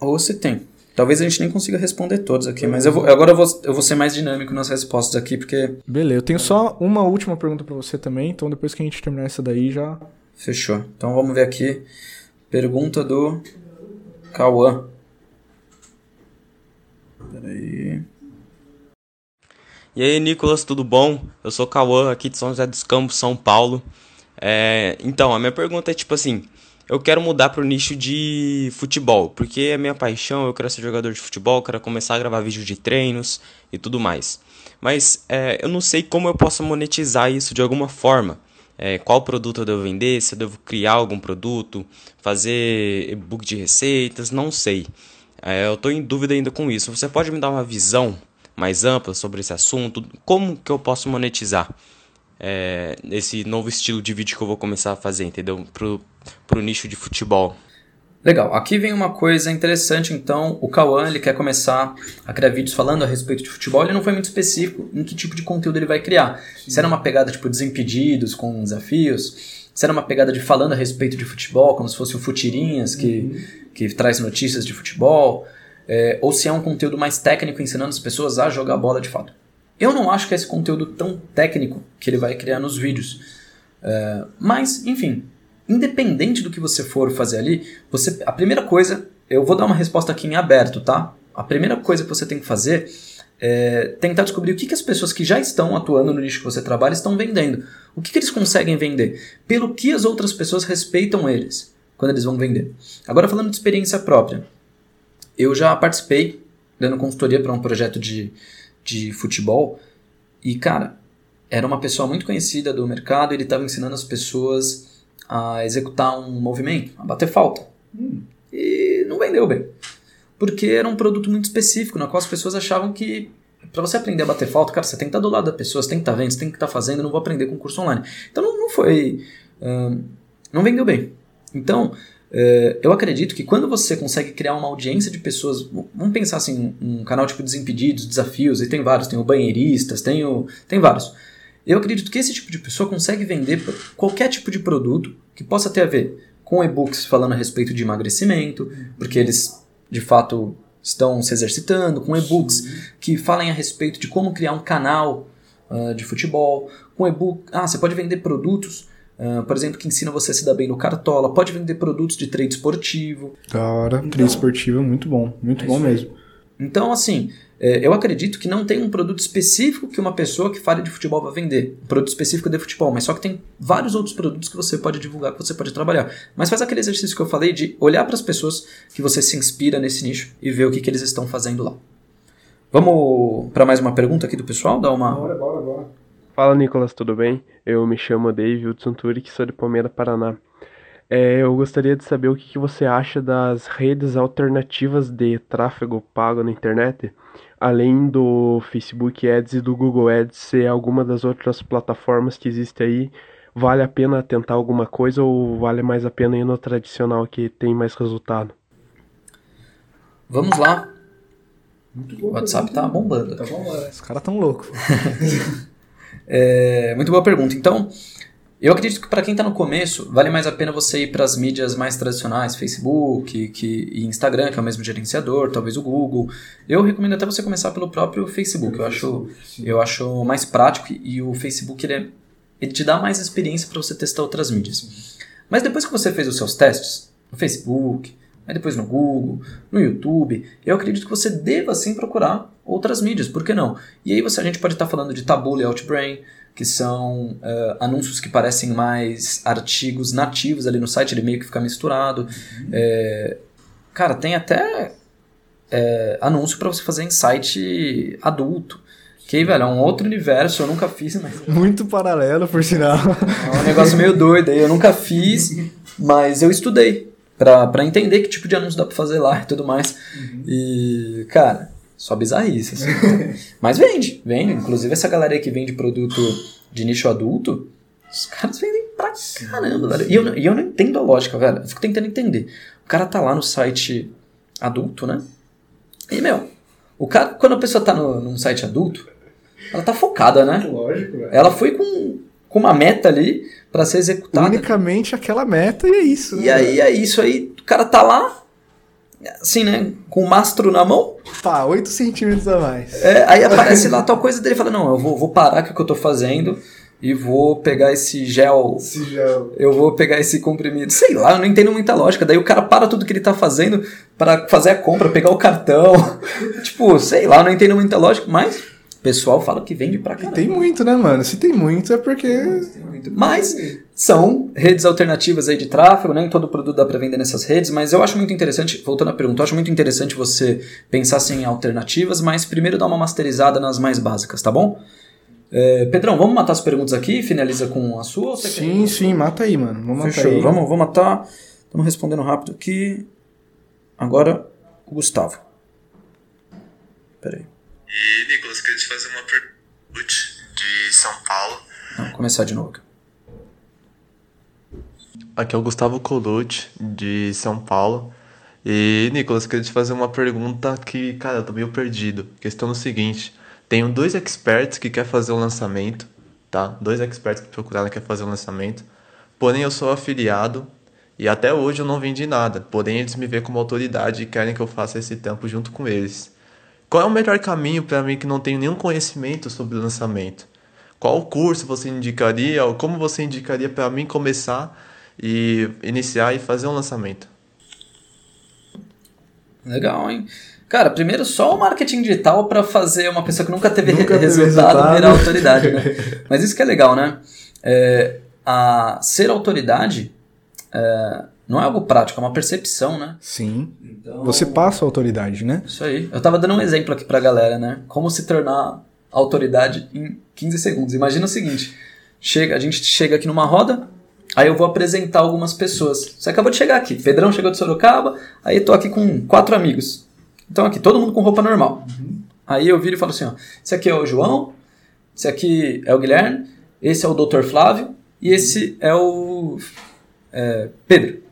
Ou se tem. Talvez a gente nem consiga responder todos aqui, mas eu vou, agora eu vou, eu vou ser mais dinâmico nas respostas aqui, porque. Beleza, eu tenho só uma última pergunta para você também, então depois que a gente terminar essa daí já. Fechou. Então vamos ver aqui. Pergunta do Cauã. Peraí. E aí, Nicolas, tudo bom? Eu sou Cauã, aqui de São José dos Campos, São Paulo. É, então, a minha pergunta é tipo assim: eu quero mudar pro nicho de futebol, porque é minha paixão, eu quero ser jogador de futebol, quero começar a gravar vídeos de treinos e tudo mais. Mas é, eu não sei como eu posso monetizar isso de alguma forma. É, qual produto eu devo vender, se eu devo criar algum produto, fazer e-book de receitas, não sei. É, eu estou em dúvida ainda com isso. Você pode me dar uma visão mais ampla sobre esse assunto? Como que eu posso monetizar? É, esse novo estilo de vídeo que eu vou começar a fazer, entendeu? Pro, pro nicho de futebol. Legal, aqui vem uma coisa interessante, então, o Cauã, ele quer começar a criar vídeos falando a respeito de futebol, ele não foi muito específico em que tipo de conteúdo ele vai criar. Sim. Se era uma pegada tipo Desimpedidos, com desafios, se era uma pegada de falando a respeito de futebol, como se fosse o Futirinhas, que, uhum. que traz notícias de futebol, é, ou se é um conteúdo mais técnico ensinando as pessoas a jogar bola de fato. Eu não acho que é esse conteúdo tão técnico que ele vai criar nos vídeos. É, mas, enfim, independente do que você for fazer ali, você, a primeira coisa, eu vou dar uma resposta aqui em aberto, tá? A primeira coisa que você tem que fazer é tentar descobrir o que, que as pessoas que já estão atuando no nicho que você trabalha estão vendendo. O que, que eles conseguem vender? Pelo que as outras pessoas respeitam eles quando eles vão vender. Agora, falando de experiência própria, eu já participei dando consultoria para um projeto de, de futebol e, cara, era uma pessoa muito conhecida do mercado, ele estava ensinando as pessoas a executar um movimento, a bater falta. Hum. E não vendeu bem. Porque era um produto muito específico, na qual as pessoas achavam que para você aprender a bater falta, cara, você tem que estar do lado da pessoa, você tem que estar vendo, você tem que estar fazendo, não vou aprender com curso online. Então não, não foi. Não vendeu bem. Então, eu acredito que quando você consegue criar uma audiência de pessoas. Vamos pensar assim, um canal tipo Desimpedidos, Desafios, e tem vários, tem o Banheiristas, tem, o, tem vários. Eu acredito que esse tipo de pessoa consegue vender qualquer tipo de produto que possa ter a ver com e-books falando a respeito de emagrecimento, porque eles de fato estão se exercitando, com e-books que falem a respeito de como criar um canal uh, de futebol, com e-book. Ah, você pode vender produtos, uh, por exemplo, que ensina você a se dar bem no cartola, pode vender produtos de trade esportivo. Cara, então, trade esportivo é muito bom, muito é bom mesmo. Então, assim, é, eu acredito que não tem um produto específico que uma pessoa que fale de futebol vai vender. Um produto específico de futebol, mas só que tem vários outros produtos que você pode divulgar, que você pode trabalhar. Mas faz aquele exercício que eu falei de olhar para as pessoas que você se inspira nesse nicho e ver o que, que eles estão fazendo lá. Vamos para mais uma pergunta aqui do pessoal? Dá uma... Bora, bora, bora. Fala, Nicolas, tudo bem? Eu me chamo David Hudson Turic, sou de Palmeira, Paraná. É, eu gostaria de saber o que, que você acha das redes alternativas de tráfego pago na internet além do Facebook Ads e do Google Ads ser alguma das outras plataformas que existe aí, vale a pena tentar alguma coisa ou vale mais a pena ir no tradicional que tem mais resultado? Vamos lá. o WhatsApp tá bombando. Tá bombando. Os caras tão loucos. é, muito boa pergunta. Então, eu acredito que para quem está no começo, vale mais a pena você ir para as mídias mais tradicionais, Facebook que, e Instagram, que é o mesmo gerenciador, talvez o Google. Eu recomendo até você começar pelo próprio Facebook. Eu acho, eu acho mais prático e o Facebook ele, é, ele te dá mais experiência para você testar outras mídias. Mas depois que você fez os seus testes, no Facebook, aí depois no Google, no YouTube, eu acredito que você deva sim procurar outras mídias, por que não? E aí você, a gente pode estar tá falando de Taboola e Outbrain, que são uh, anúncios que parecem mais artigos nativos ali no site, ele meio que fica misturado. Uhum. É, cara, tem até é, anúncio para você fazer em site adulto. Que, velho, é um outro universo, eu nunca fiz, mas... Muito paralelo, por sinal. É um negócio meio doido aí, eu nunca fiz, mas eu estudei para entender que tipo de anúncio dá pra fazer lá e tudo mais. Uhum. E, cara, só bizarrice. Assim. Mas vende, vende. Inclusive essa galera que vende produto de nicho adulto, os caras vendem pra caramba, velho. E eu, e eu não entendo a lógica, velho. Eu fico tentando entender. O cara tá lá no site adulto, né? E, meu, o cara, quando a pessoa tá no, num site adulto, ela tá focada, né? Lógico, velho. Ela foi com, com uma meta ali para ser executada. Unicamente aquela meta e é isso. Né, e aí é isso aí. O cara tá lá, assim, né? Com o mastro na mão. Pá, 8 centímetros a mais. É, aí aparece lá tal coisa dele fala: Não, eu vou, vou parar com o que eu tô fazendo e vou pegar esse gel. Esse gel. Eu vou pegar esse comprimido. Sei lá, eu não entendo muita lógica. Daí o cara para tudo que ele tá fazendo para fazer a compra, pegar o cartão. tipo, sei lá, eu não entendo muita lógica, mas pessoal fala que vende pra caramba. E tem muito, né, mano? Se tem muito é porque. Mas são redes alternativas aí de tráfego, nem todo produto dá para vender nessas redes, mas eu acho muito interessante, voltando à pergunta, eu acho muito interessante você pensar assim, em alternativas, mas primeiro dar uma masterizada nas mais básicas, tá bom? É, Pedrão, vamos matar as perguntas aqui e finaliza com a sua? sim, quer? sim, mata aí, mano. Vamos Fechou. matar aí. Vamos, vamos matar. Estamos respondendo rápido aqui. Agora, o Gustavo. Peraí. E, Nicolas, queria te fazer uma pergunta de São Paulo. Não, começar de novo. aqui é o Gustavo Colucci, de São Paulo. E, Nicolas, queria te fazer uma pergunta que, cara, eu tô meio perdido. Questão é o seguinte: tenho dois experts que querem fazer o um lançamento, tá? Dois experts que procuraram que quer fazer o um lançamento. Porém, eu sou afiliado e até hoje eu não vendi nada. Porém, eles me veem como autoridade e querem que eu faça esse tempo junto com eles. Qual é o melhor caminho para mim que não tenho nenhum conhecimento sobre o lançamento? Qual curso você indicaria ou como você indicaria para mim começar e iniciar e fazer um lançamento? Legal, hein? Cara, primeiro só o marketing digital para fazer uma pessoa que nunca teve, nunca resultado, resultado, virar autoridade, né? Mas isso que é legal, né? É, a ser autoridade é, não é algo prático, é uma percepção, né? Sim. Então, Você passa a autoridade, né? Isso aí. Eu tava dando um exemplo aqui pra galera, né? Como se tornar autoridade em 15 segundos. Imagina o seguinte: chega, a gente chega aqui numa roda, Aí eu vou apresentar algumas pessoas. Você acabou de chegar aqui. Pedrão chegou de Sorocaba. Aí eu tô aqui com quatro amigos. Então aqui, todo mundo com roupa normal. Uhum. Aí eu viro e falo assim, ó. Esse aqui é o João. Esse aqui é o Guilherme. Esse é o Dr. Flávio. E esse é o é, Pedro.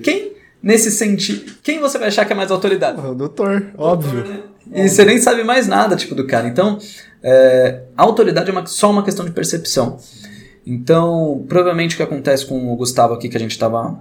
Quem, nesse sentido... Quem você vai achar que é mais autoridade? O doutor, óbvio. Doutor, né? E você nem sabe mais nada, tipo, do cara. Então, é, a autoridade é uma, só uma questão de percepção. Então, provavelmente o que acontece com o Gustavo aqui, que a gente estava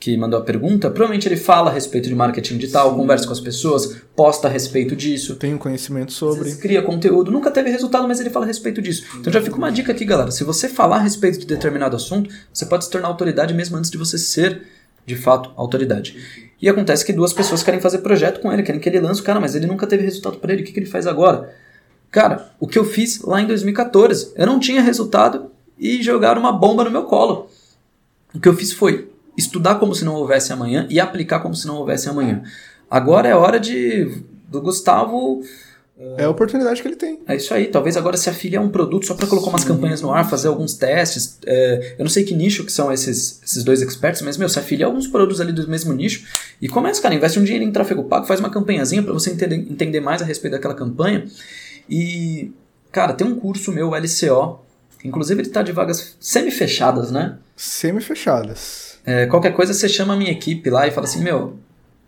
que mandou a pergunta, provavelmente ele fala a respeito de marketing digital, Sim. conversa com as pessoas, posta a respeito disso. Tem conhecimento sobre. Cria conteúdo. Nunca teve resultado, mas ele fala a respeito disso. Então já fica uma dica aqui, galera. Se você falar a respeito de determinado assunto, você pode se tornar autoridade mesmo antes de você ser, de fato, autoridade. E acontece que duas pessoas querem fazer projeto com ele, querem que ele lance o cara, mas ele nunca teve resultado para ele. O que, que ele faz agora? Cara, o que eu fiz lá em 2014, eu não tinha resultado e jogaram uma bomba no meu colo. O que eu fiz foi estudar como se não houvesse amanhã e aplicar como se não houvesse amanhã. Agora é hora de do Gustavo é a oportunidade que ele tem. É isso aí. Talvez agora se afiliar a um produto só para colocar umas campanhas no ar, fazer alguns testes. É, eu não sei que nicho que são esses, esses dois experts, mas, meu, se afiliar alguns produtos ali do mesmo nicho e começa, cara, investe um dinheiro em tráfego pago, faz uma campanhazinha para você entender, entender mais a respeito daquela campanha. E, cara, tem um curso meu, LCO, Inclusive ele está de vagas semi-fechadas, né? Semi-fechadas. É, qualquer coisa você chama a minha equipe lá e fala assim, meu,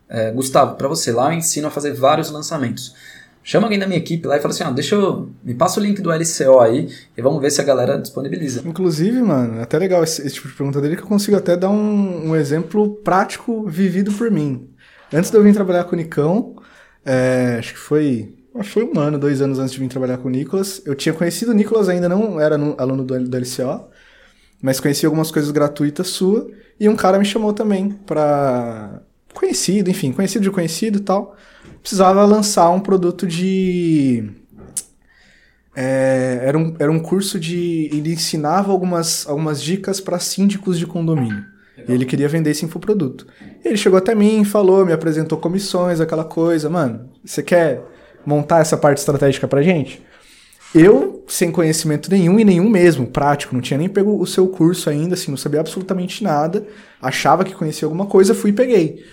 é, Gustavo, para você lá eu ensino a fazer vários lançamentos. Chama alguém da minha equipe lá e fala assim, ah, deixa eu... Me passa o link do LCO aí e vamos ver se a galera disponibiliza. Inclusive, mano, é até legal esse, esse tipo de pergunta dele que eu consigo até dar um, um exemplo prático vivido por mim. Antes de eu vir trabalhar com o Nicão, é, acho que foi foi um ano, dois anos antes de vir trabalhar com o Nicolas. Eu tinha conhecido o Nicolas, ainda não era aluno do, do LCO, mas conheci algumas coisas gratuitas sua. E um cara me chamou também pra. Conhecido, enfim, conhecido de conhecido e tal. Precisava lançar um produto de. É, era, um, era um curso de. Ele ensinava algumas, algumas dicas para síndicos de condomínio. E ele queria vender esse infoproduto. Ele chegou até mim, falou, me apresentou comissões, aquela coisa. Mano, você quer montar essa parte estratégica pra gente? Eu, sem conhecimento nenhum e nenhum mesmo, prático, não tinha nem pego o seu curso ainda, assim, não sabia absolutamente nada, achava que conhecia alguma coisa, fui e peguei.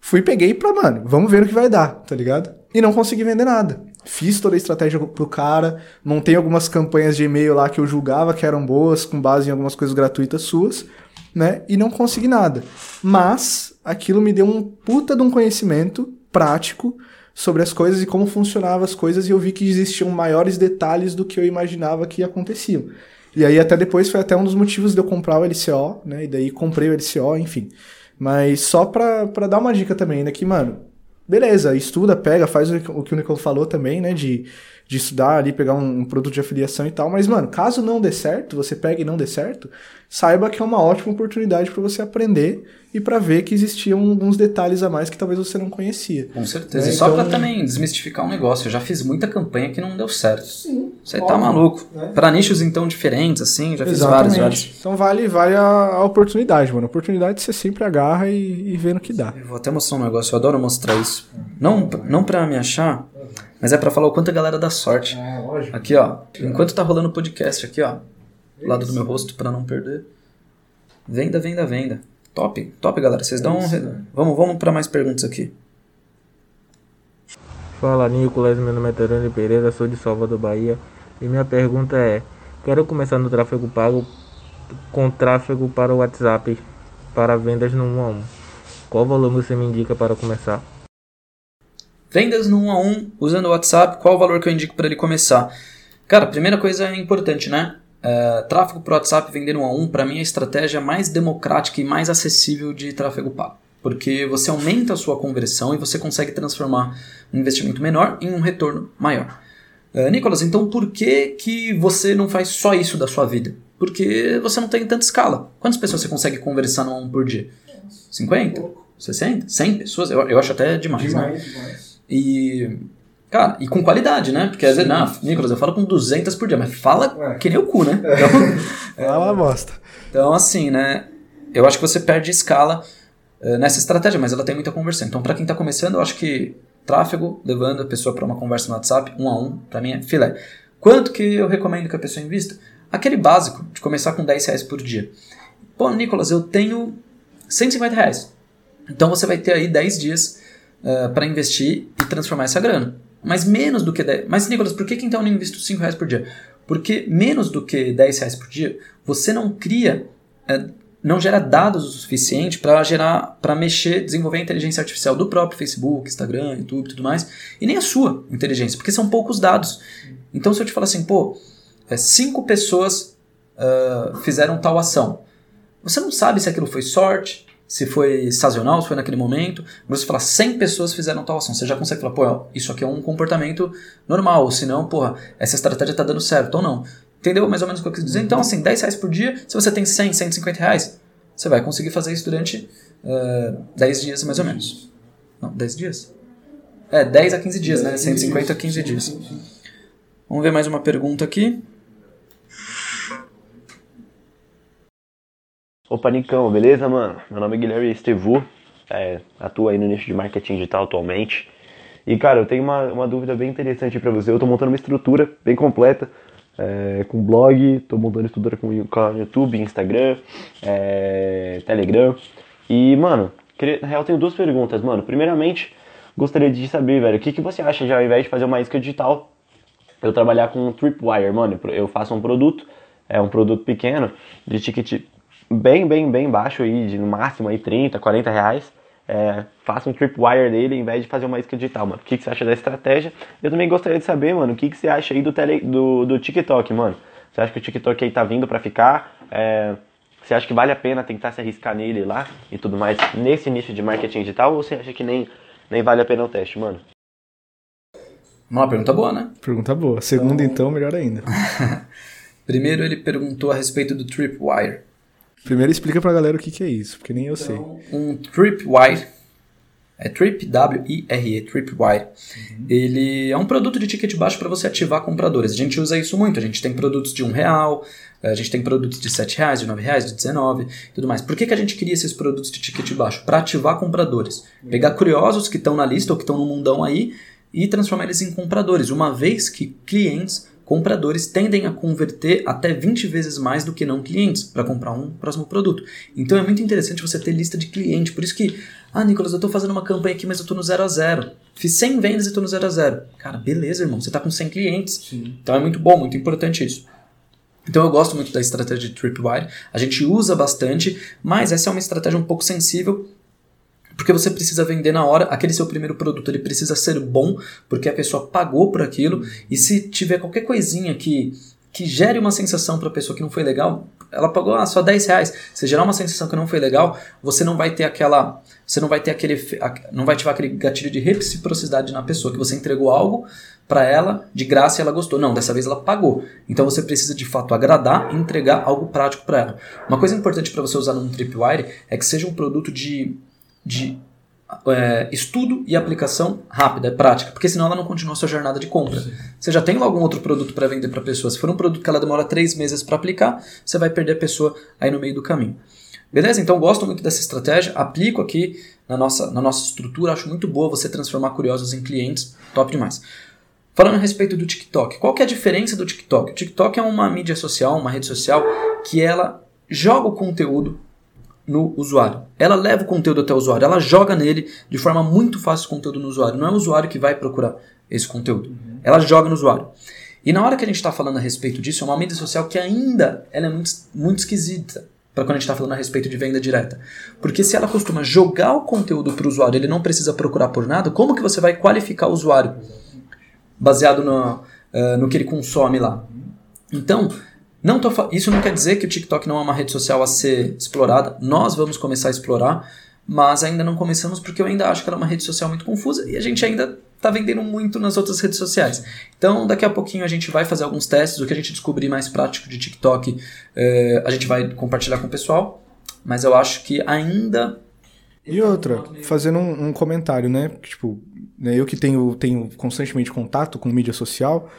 Fui peguei pra, mano, vamos ver o que vai dar, tá ligado? E não consegui vender nada. Fiz toda a estratégia pro cara, montei algumas campanhas de e-mail lá que eu julgava que eram boas, com base em algumas coisas gratuitas suas, né? E não consegui nada. Mas aquilo me deu um puta de um conhecimento prático sobre as coisas e como funcionavam as coisas e eu vi que existiam maiores detalhes do que eu imaginava que aconteciam. E aí até depois foi até um dos motivos de eu comprar o LCO, né? E daí comprei o LCO, enfim. Mas só pra, pra dar uma dica também, né? Que, mano, beleza, estuda, pega, faz o que o Nicole falou também, né? De de estudar ali, pegar um, um, produto de afiliação e tal. Mas, mano, caso não dê certo, você pega e não dê certo, saiba que é uma ótima oportunidade para você aprender e para ver que existiam alguns detalhes a mais que talvez você não conhecia. Com certeza. É, e só então... para também desmistificar um negócio, eu já fiz muita campanha que não deu certo. Sim. Você tá maluco. Né? Para nichos então diferentes, assim, já fiz vários, vários. Então vale, vale a, a, oportunidade, mano. A oportunidade você sempre agarra e, e vê no que dá. Eu vou até mostrar um negócio, eu adoro mostrar isso. Não, não para me achar, mas é para falar o quanto a galera dá sorte. É, lógico. Aqui, ó. Enquanto tá rolando o podcast aqui, ó. Do lado do meu rosto para não perder. Venda, venda, venda. Top, top, galera. Vocês dão um... Vamos, vamos para mais perguntas aqui. Fala, Nicolas. Meu nome é Tarani Pereira, sou de Salvador, Bahia. E minha pergunta é: quero começar no tráfego pago com tráfego para o WhatsApp. para vendas no 1 a 1. Qual valor você me indica para começar? Vendas no 1 a 1 usando o WhatsApp, qual o valor que eu indico para ele começar? Cara, primeira coisa é importante, né? Uh, tráfego por WhatsApp vender um a um, para mim, é a estratégia mais democrática e mais acessível de tráfego pago. Porque você aumenta a sua conversão e você consegue transformar um investimento menor em um retorno maior. Uh, Nicolas, então por que, que você não faz só isso da sua vida? Porque você não tem tanta escala. Quantas pessoas você consegue conversar no 1 por dia? 50? 60? 100 pessoas? Eu, eu acho até demais. Demais, né? demais. E Cara, e com qualidade, né? Porque às vezes, não, Nicolas, eu falo com 200 por dia, mas fala Ué. que nem o cu, né? Então, é uma bosta. Então, assim, né? Eu acho que você perde escala uh, nessa estratégia, mas ela tem muita conversão. Então, para quem tá começando, eu acho que tráfego, levando a pessoa para uma conversa no WhatsApp, um a um, para mim é filé. Quanto que eu recomendo que a pessoa invista? Aquele básico, de começar com 10 reais por dia. Pô, Nicolas, eu tenho 150 reais. Então, você vai ter aí 10 dias uh, para investir transformar essa grana. Mas menos do que 10. Mas, Nicolas, por que, que então eu não invisto 5 reais por dia? Porque menos do que 10 reais por dia, você não cria, é, não gera dados o suficiente para gerar, para mexer, desenvolver a inteligência artificial do próprio Facebook, Instagram, YouTube e tudo mais, e nem a sua inteligência, porque são poucos dados. Então, se eu te falar assim, pô, é, cinco pessoas uh, fizeram tal ação, você não sabe se aquilo foi sorte, se foi sazonal, se foi naquele momento. Você fala 100 pessoas fizeram tal ação, você já consegue falar, pô, isso aqui é um comportamento normal, ou senão, porra, essa estratégia tá dando certo ou não. Entendeu mais ou menos o que eu quis dizer? Então, assim, 10 reais por dia, se você tem 100, 150 reais, você vai conseguir fazer isso durante uh, 10 dias mais ou menos. Não, 10 dias? É, 10 a 15 dias, né? 150 a 15 dias. Vamos ver mais uma pergunta aqui. Opa, Nicão, beleza, mano? Meu nome é Guilherme Estevu, é, atuo aí no nicho de marketing digital atualmente. E, cara, eu tenho uma, uma dúvida bem interessante para você. Eu tô montando uma estrutura bem completa, é, com blog, tô montando estrutura com, com YouTube, Instagram, é, Telegram. E, mano, na real, tenho duas perguntas, mano. Primeiramente, gostaria de saber, velho, o que, que você acha de ao invés de fazer uma isca digital, eu trabalhar com Tripwire, mano? Eu faço um produto, é um produto pequeno, de ticket bem, bem, bem baixo aí, de no máximo aí 30, 40 reais. É, faça um tripwire dele em vez de fazer uma isca digital, mano. O que, que você acha da estratégia? Eu também gostaria de saber, mano, o que, que você acha aí do, tele, do, do TikTok, mano. Você acha que o TikTok aí tá vindo para ficar? É, você acha que vale a pena tentar se arriscar nele lá e tudo mais nesse nicho de marketing digital? Ou você acha que nem, nem vale a pena o teste, mano? Uma pergunta boa, né? Pergunta boa. Segunda, então, então melhor ainda. Primeiro, ele perguntou a respeito do Tripwire. Primeiro explica pra galera o que, que é isso, porque nem eu então, sei. Um Tripwire, é Trip, W-I-R-E, Tripwire. Uhum. Ele é um produto de ticket baixo para você ativar compradores. A gente usa isso muito. A gente tem produtos de um real, a gente tem produtos de sete reais, de nove reais, de 19 tudo mais. Por que, que a gente cria esses produtos de ticket baixo? Para ativar compradores. Pegar curiosos que estão na lista ou que estão no mundão aí e transformar eles em compradores. Uma vez que clientes compradores tendem a converter até 20 vezes mais do que não clientes para comprar um próximo produto. Então é muito interessante você ter lista de cliente. Por isso que, ah, Nicolas, eu estou fazendo uma campanha aqui, mas eu estou no 0 a 0. Fiz 100 vendas e estou no 0 a 0. Cara, beleza, irmão, você está com 100 clientes. Sim. Então é muito bom, muito importante isso. Então eu gosto muito da estratégia de Tripwire. A gente usa bastante, mas essa é uma estratégia um pouco sensível porque você precisa vender na hora. Aquele seu primeiro produto ele precisa ser bom, porque a pessoa pagou por aquilo. E se tiver qualquer coisinha que, que gere uma sensação para a pessoa que não foi legal, ela pagou ah, só 10 reais. Se gerar uma sensação que não foi legal, você não vai ter aquela. Você não vai ter aquele. Não vai ativar aquele gatilho de reciprocidade na pessoa, que você entregou algo para ela de graça e ela gostou. Não, dessa vez ela pagou. Então você precisa de fato agradar e entregar algo prático para ela. Uma coisa importante para você usar num Tripwire é que seja um produto de de é, estudo e aplicação rápida, é prática, porque senão ela não continua a sua jornada de compra. Sim. Você já tem algum outro produto para vender para a pessoa. Se for um produto que ela demora três meses para aplicar, você vai perder a pessoa aí no meio do caminho. Beleza? Então gosto muito dessa estratégia, aplico aqui na nossa, na nossa estrutura, acho muito boa você transformar curiosos em clientes, top demais. Falando a respeito do TikTok, qual que é a diferença do TikTok? O TikTok é uma mídia social, uma rede social que ela joga o conteúdo no usuário. Ela leva o conteúdo até o usuário, ela joga nele de forma muito fácil o conteúdo no usuário. Não é o usuário que vai procurar esse conteúdo. Uhum. Ela joga no usuário. E na hora que a gente está falando a respeito disso, é uma mídia social que ainda ela é muito, muito esquisita. para quando a gente está falando a respeito de venda direta. Porque se ela costuma jogar o conteúdo para o usuário, ele não precisa procurar por nada, como que você vai qualificar o usuário baseado no, uh, no que ele consome lá? Então, não tô, isso não quer dizer que o TikTok não é uma rede social a ser explorada. Nós vamos começar a explorar, mas ainda não começamos porque eu ainda acho que ela é uma rede social muito confusa e a gente ainda está vendendo muito nas outras redes sociais. Então, daqui a pouquinho a gente vai fazer alguns testes, o que a gente descobrir mais prático de TikTok, é, a gente vai compartilhar com o pessoal, mas eu acho que ainda. E outra, fazendo um, um comentário, né? Tipo, né, eu que tenho, tenho constantemente contato com mídia social,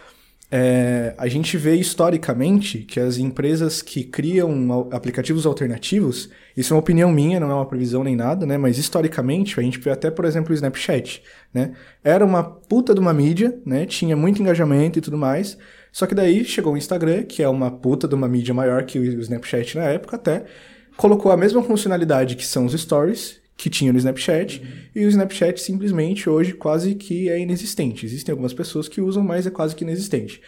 é, a gente vê historicamente que as empresas que criam aplicativos alternativos, isso é uma opinião minha, não é uma previsão nem nada, né? Mas historicamente, a gente vê até, por exemplo, o Snapchat, né? Era uma puta de uma mídia, né? Tinha muito engajamento e tudo mais. Só que daí chegou o Instagram, que é uma puta de uma mídia maior que o Snapchat na época até, colocou a mesma funcionalidade que são os stories que tinha no Snapchat, e o Snapchat simplesmente hoje quase que é inexistente. Existem algumas pessoas que usam, mas é quase que inexistente.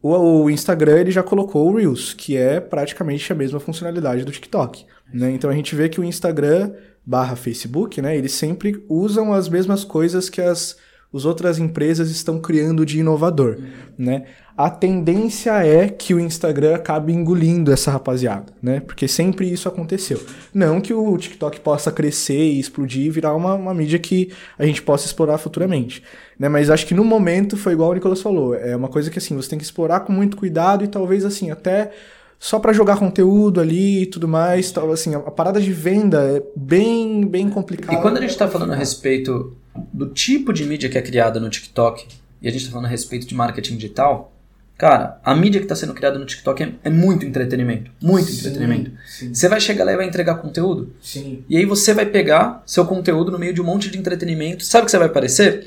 O, o Instagram ele já colocou o Reels, que é praticamente a mesma funcionalidade do TikTok. Né? Então a gente vê que o Instagram barra Facebook, né, eles sempre usam as mesmas coisas que as, as outras empresas estão criando de inovador. Uhum. Né? A tendência é que o Instagram acabe engolindo essa rapaziada, né? Porque sempre isso aconteceu. Não que o TikTok possa crescer e explodir e virar uma, uma mídia que a gente possa explorar futuramente, né? Mas acho que no momento foi igual o Nicolas falou, é uma coisa que assim, você tem que explorar com muito cuidado e talvez assim, até só para jogar conteúdo ali e tudo mais, tal, assim, a, a parada de venda é bem, bem complicada. E quando a gente está falando a respeito do tipo de mídia que é criada no TikTok, e a gente está falando a respeito de marketing digital, Cara, a mídia que está sendo criada no TikTok é, é muito entretenimento. Muito sim, entretenimento. Sim. Você vai chegar lá e vai entregar conteúdo. Sim. E aí você vai pegar seu conteúdo no meio de um monte de entretenimento. Sabe o que você vai aparecer?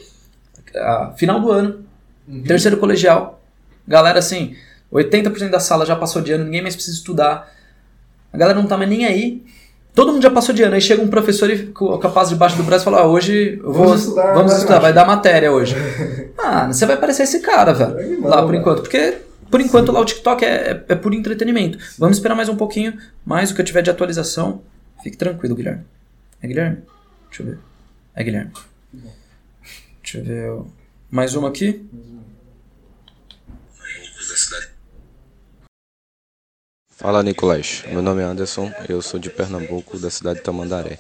Ah, final do ano, uhum. terceiro colegial. Galera, assim, 80% da sala já passou de ano, ninguém mais precisa estudar. A galera não tá mais nem aí. Todo mundo já passou de ano. Aí chega um professor e capaz debaixo do braço e fala: ah, hoje eu vou, vamos estudar, vamos estudar vai dar matéria hoje. Mano, você vai parecer esse cara, velho. Lá por enquanto. Porque por enquanto Sim. lá o TikTok é, é, é por entretenimento. Vamos esperar mais um pouquinho, mais o que eu tiver de atualização. Fique tranquilo, Guilherme. É Guilherme? Deixa eu ver. É Guilherme. Deixa eu ver. Mais uma aqui. Fala Nicolás, meu nome é Anderson, eu sou de Pernambuco, da cidade de Tamandaré.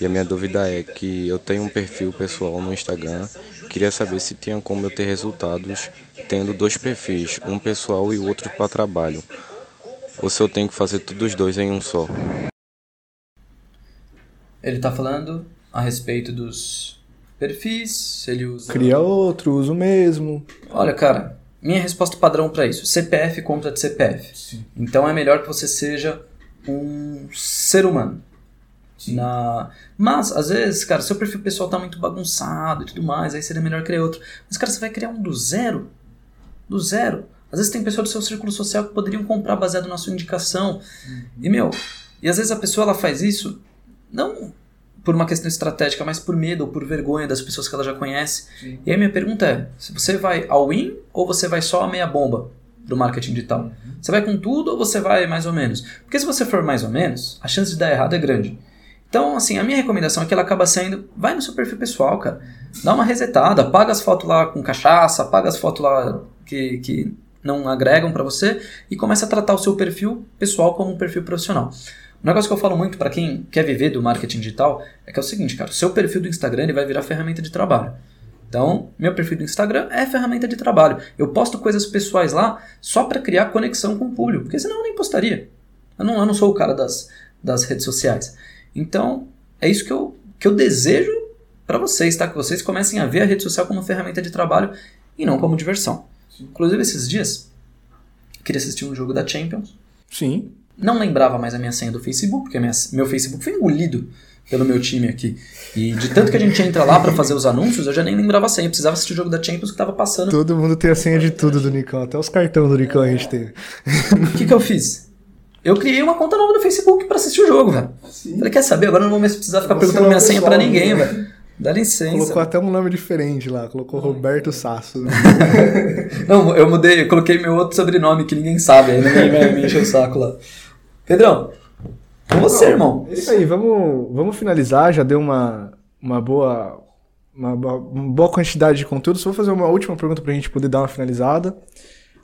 E a minha dúvida é que eu tenho um perfil pessoal no Instagram, queria saber se tinha como eu ter resultados tendo dois perfis, um pessoal e o outro para trabalho. Ou se eu tenho que fazer todos os dois em um só. Ele está falando a respeito dos perfis, se ele usa. Cria outro, usa o mesmo. Olha, cara, minha resposta padrão para isso: CPF contra de CPF. Sim. Então é melhor que você seja um ser humano. Na... Mas, às vezes, cara, seu perfil pessoal tá muito bagunçado e tudo mais, aí seria melhor criar outro. Mas, cara, você vai criar um do zero? Do zero? Às vezes tem pessoas do seu círculo social que poderiam comprar baseado na sua indicação. Uhum. E, meu, e às vezes a pessoa ela faz isso não por uma questão estratégica, mas por medo ou por vergonha das pessoas que ela já conhece. Sim. E aí minha pergunta é, se você vai all in ou você vai só a meia bomba do marketing digital? Uhum. Você vai com tudo ou você vai mais ou menos? Porque se você for mais ou menos, a chance de dar errado é grande. Então, assim, a minha recomendação é que ela acaba sendo, vai no seu perfil pessoal, cara. Dá uma resetada, apaga as fotos lá com cachaça, apaga as fotos lá que, que não agregam para você e começa a tratar o seu perfil pessoal como um perfil profissional. Um negócio que eu falo muito para quem quer viver do marketing digital é que é o seguinte, cara, o seu perfil do Instagram ele vai virar ferramenta de trabalho. Então, meu perfil do Instagram é ferramenta de trabalho. Eu posto coisas pessoais lá só para criar conexão com o público, porque senão eu nem postaria. Eu não, eu não sou o cara das, das redes sociais. Então, é isso que eu, que eu desejo para vocês, tá? Que vocês comecem a ver a rede social como ferramenta de trabalho e não como diversão. Inclusive, esses dias, eu queria assistir um jogo da Champions. Sim não lembrava mais a minha senha do Facebook, porque minha, meu Facebook foi engolido pelo meu time aqui. E de tanto que a gente entra lá para fazer os anúncios, eu já nem lembrava a senha. Eu precisava assistir o jogo da Champions que tava passando. Todo mundo tem a senha de tudo do Nicão, até os cartões do Nicão a gente tem. O que, que eu fiz? Eu criei uma conta nova no Facebook para assistir o jogo, velho. Falei, quer saber? Agora eu não vou mais precisar ficar Você perguntando minha senha para ninguém, velho. Dá licença. Colocou até um nome diferente lá, colocou Roberto Sasso. Não, eu mudei, eu coloquei meu outro sobrenome que ninguém sabe, aí ninguém vai me encher o saco lá. Pedrão, Com você, irmão. É isso aí, vamos, vamos finalizar. Já deu uma, uma boa. Uma, uma boa quantidade de conteúdo. Só vou fazer uma última pergunta pra gente poder dar uma finalizada.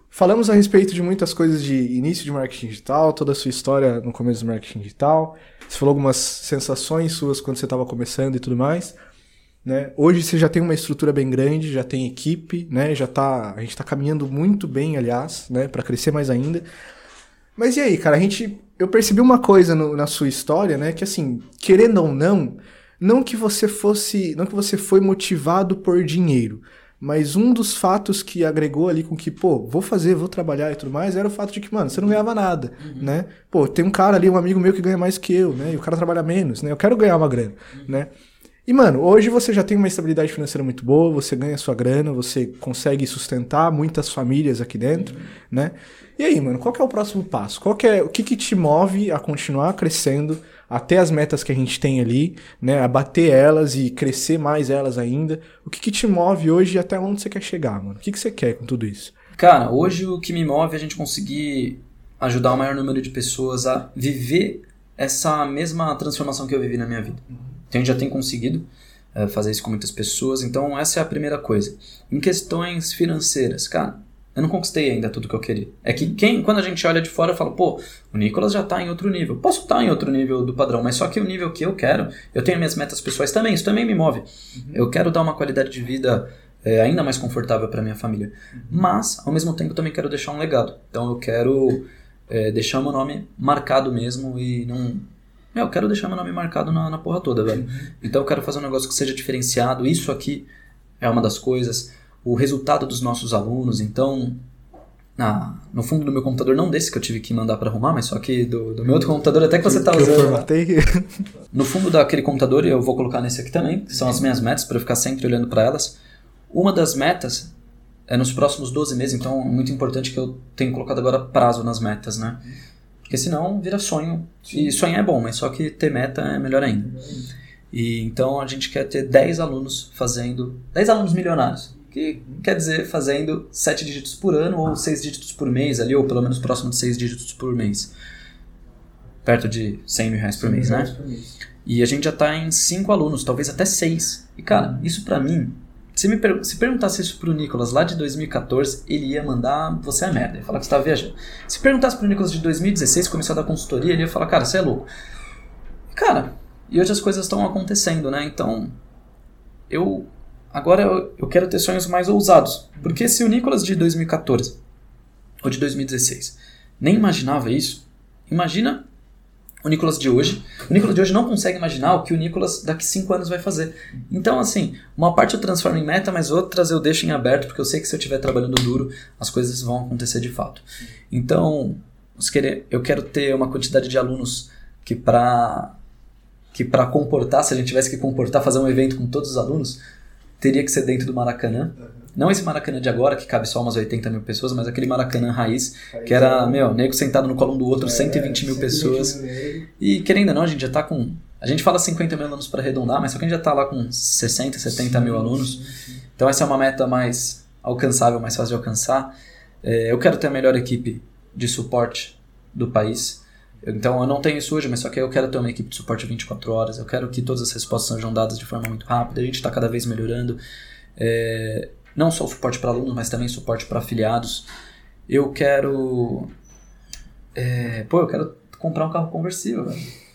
Falamos a respeito de muitas coisas de início de marketing digital, toda a sua história no começo do marketing digital. Você falou algumas sensações suas quando você estava começando e tudo mais. Né? Hoje você já tem uma estrutura bem grande, já tem equipe, né? Já tá, a gente está caminhando muito bem, aliás, né? Para crescer mais ainda. Mas e aí, cara? A gente, eu percebi uma coisa no- na sua história, né? Que assim, querendo ou não, não que você fosse, não que você foi motivado por dinheiro, mas um dos fatos que agregou ali com que, pô, vou fazer, vou trabalhar e tudo mais, era o fato de que, mano, você não ganhava nada, né? Pô, tem um cara ali, um amigo meu que ganha mais que eu, né? E o cara trabalha menos, né? Eu quero ganhar uma grana, né? E, mano, hoje você já tem uma estabilidade financeira muito boa, você ganha sua grana, você consegue sustentar muitas famílias aqui dentro, né? E aí, mano, qual é o próximo passo? Qual é, o que que te move a continuar crescendo até as metas que a gente tem ali, né? A bater elas e crescer mais elas ainda? O que que te move hoje e até onde você quer chegar, mano? O que que você quer com tudo isso? Cara, hoje o que me move é a gente conseguir ajudar o maior número de pessoas a viver essa mesma transformação que eu vivi na minha vida. Então a gente já tem conseguido eh, fazer isso com muitas pessoas, então essa é a primeira coisa. Em questões financeiras, cara, eu não conquistei ainda tudo que eu queria. É que quem, quando a gente olha de fora, fala, pô, o Nicolas já tá em outro nível. Posso estar em outro nível do padrão, mas só que o nível que eu quero, eu tenho minhas metas pessoais também, isso também me move. Eu quero dar uma qualidade de vida é, ainda mais confortável para minha família. Mas, ao mesmo tempo, também quero deixar um legado. Então eu quero é, deixar meu nome marcado mesmo e não. Meu, eu quero deixar meu nome marcado na, na porra toda, velho. Então eu quero fazer um negócio que seja diferenciado. Isso aqui é uma das coisas. O resultado dos nossos alunos. Então, na, no fundo do meu computador, não desse que eu tive que mandar para arrumar, mas só que do, do meu outro computador, até que você tá Que eu usando. formatei. No fundo daquele computador, eu vou colocar nesse aqui também, que são as minhas metas, para eu ficar sempre olhando para elas. Uma das metas é nos próximos 12 meses, então é muito importante que eu tenha colocado agora prazo nas metas, né? Porque senão vira sonho. E sonhar é bom, mas só que ter meta é melhor ainda. E então a gente quer ter 10 alunos fazendo. 10 alunos milionários. Que quer dizer fazendo 7 dígitos por ano ou 6 dígitos por mês ali, ou pelo menos próximo de 6 dígitos por mês. Perto de 100 mil reais por mês, né? E a gente já tá em 5 alunos, talvez até 6. E cara, isso pra mim. Se me per se perguntasse isso pro Nicolas lá de 2014, ele ia mandar você é merda, ia falar que você tá viajando. Se perguntasse pro Nicolas de 2016, começou a dar consultoria, ele ia falar, cara, você é louco. Cara, e hoje as coisas estão acontecendo, né? Então, eu agora eu, eu quero ter sonhos mais ousados. Porque se o Nicolas de 2014 ou de 2016 nem imaginava isso, imagina o Nicolas de hoje. O Nicolas de hoje não consegue imaginar o que o Nicolas daqui 5 anos vai fazer. Então, assim, uma parte eu transformo em meta, mas outras eu deixo em aberto, porque eu sei que se eu estiver trabalhando duro, as coisas vão acontecer de fato. Então, eu quero ter uma quantidade de alunos que para que para comportar, se a gente tivesse que comportar, fazer um evento com todos os alunos, teria que ser dentro do Maracanã. Não esse Maracanã de agora, que cabe só umas 80 mil pessoas, mas aquele Maracanã raiz, que era, meu, nego sentado no colo um do outro, 120 mil pessoas. E querendo ou não, a gente já tá com. A gente fala 50 mil alunos para arredondar, mas só que a gente já tá lá com 60, 70 mil alunos. Então essa é uma meta mais alcançável, mais fácil de alcançar. É, eu quero ter a melhor equipe de suporte do país. Então eu não tenho isso hoje, mas só que eu quero ter uma equipe de suporte 24 horas. Eu quero que todas as respostas sejam dadas de forma muito rápida. A gente está cada vez melhorando. É, não só o suporte para alunos, mas também suporte para afiliados. Eu quero. é, pô, eu quero comprar um carro conversível, velho.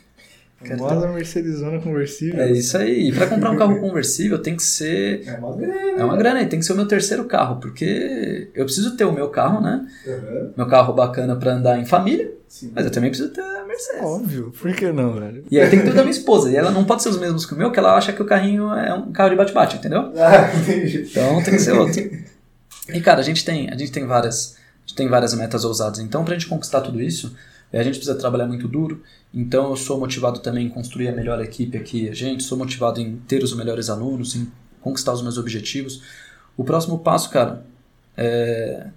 Quero ter- Famosa Mercedesona conversível. É isso aí. E para comprar um carro conversível tem que ser. É uma grana. É uma grana, e tem que ser o meu terceiro carro, porque eu preciso ter o meu carro, né? Meu carro bacana para andar em família, mas eu também preciso ter a Mercedes. Óbvio, por que não, velho? E aí tem que ter o da minha esposa, e ela não pode ser os mesmos que o meu, que ela acha que o carrinho é um carro de bate-bate, entendeu? Ah, entendi. Então tem que ser outro. E cara, a gente tem, a gente tem várias, a gente tem várias metas ousadas. Então pra gente conquistar tudo isso, a gente precisa trabalhar muito duro. Então eu sou motivado também em construir a melhor equipe aqui, a gente, sou motivado em ter os melhores alunos, em conquistar os meus objetivos. O próximo passo, cara, é...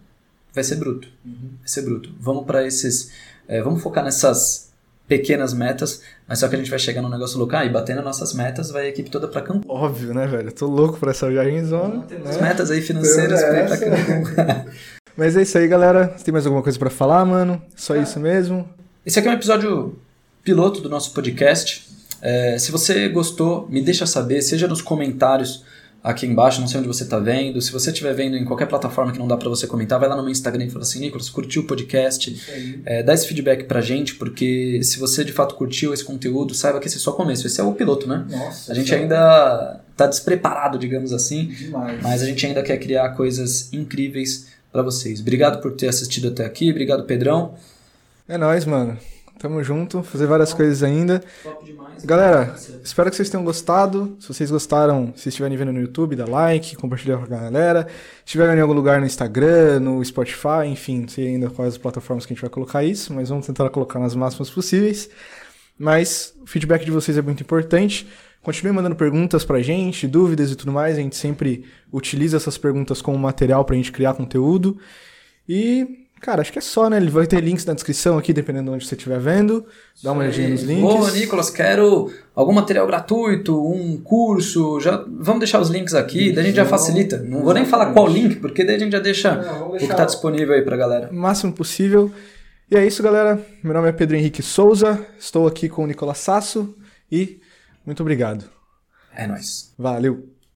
vai ser bruto. Vai ser bruto. Vamos para esses, é, vamos focar nessas pequenas metas, mas só que a gente vai chegar num negócio louco, ah, e batendo as nossas metas, vai a equipe toda para Cancún. Óbvio, né, velho? Eu tô louco pra essa viagem zona. As né? metas aí financeiras pra ir pra. Cancún. Mas é isso aí, galera. Tem mais alguma coisa pra falar, mano? Só isso mesmo? Esse aqui é um episódio piloto do nosso podcast. É, se você gostou, me deixa saber, seja nos comentários aqui embaixo, não sei onde você está vendo. Se você estiver vendo em qualquer plataforma que não dá para você comentar, vai lá no meu Instagram e fala assim, Nicolas, curtiu o podcast? É, dá esse feedback pra gente, porque se você de fato curtiu esse conteúdo, saiba que esse é só o começo, esse é o piloto, né? Nossa, a gente é- ainda tá despreparado, digamos assim, Demais. mas a gente ainda quer criar coisas incríveis para vocês. Obrigado por ter assistido até aqui, obrigado Pedrão. É nóis, mano. Tamo junto, fazer várias coisas ainda. Galera, espero que vocês tenham gostado. Se vocês gostaram, se estiverem vendo no YouTube, dá like, compartilha com a galera. Se estiverem em algum lugar no Instagram, no Spotify, enfim, não sei ainda quais as plataformas que a gente vai colocar isso, mas vamos tentar colocar nas máximas possíveis. Mas o feedback de vocês é muito importante. Continue mandando perguntas pra gente, dúvidas e tudo mais. A gente sempre utiliza essas perguntas como material pra gente criar conteúdo. E, cara, acho que é só, né? Ele vai ter links na descrição aqui, dependendo de onde você estiver vendo. Dá uma olhadinha nos links. Ô, Nicolas, quero algum material gratuito, um curso. Já vamos deixar os links aqui, daí a gente já facilita. Não vou nem falar qual link, porque daí a gente já deixa o que tá disponível aí pra galera. O máximo possível. E é isso, galera. Meu nome é Pedro Henrique Souza. Estou aqui com o Nicolas Sasso. E muito obrigado. É nóis. Valeu.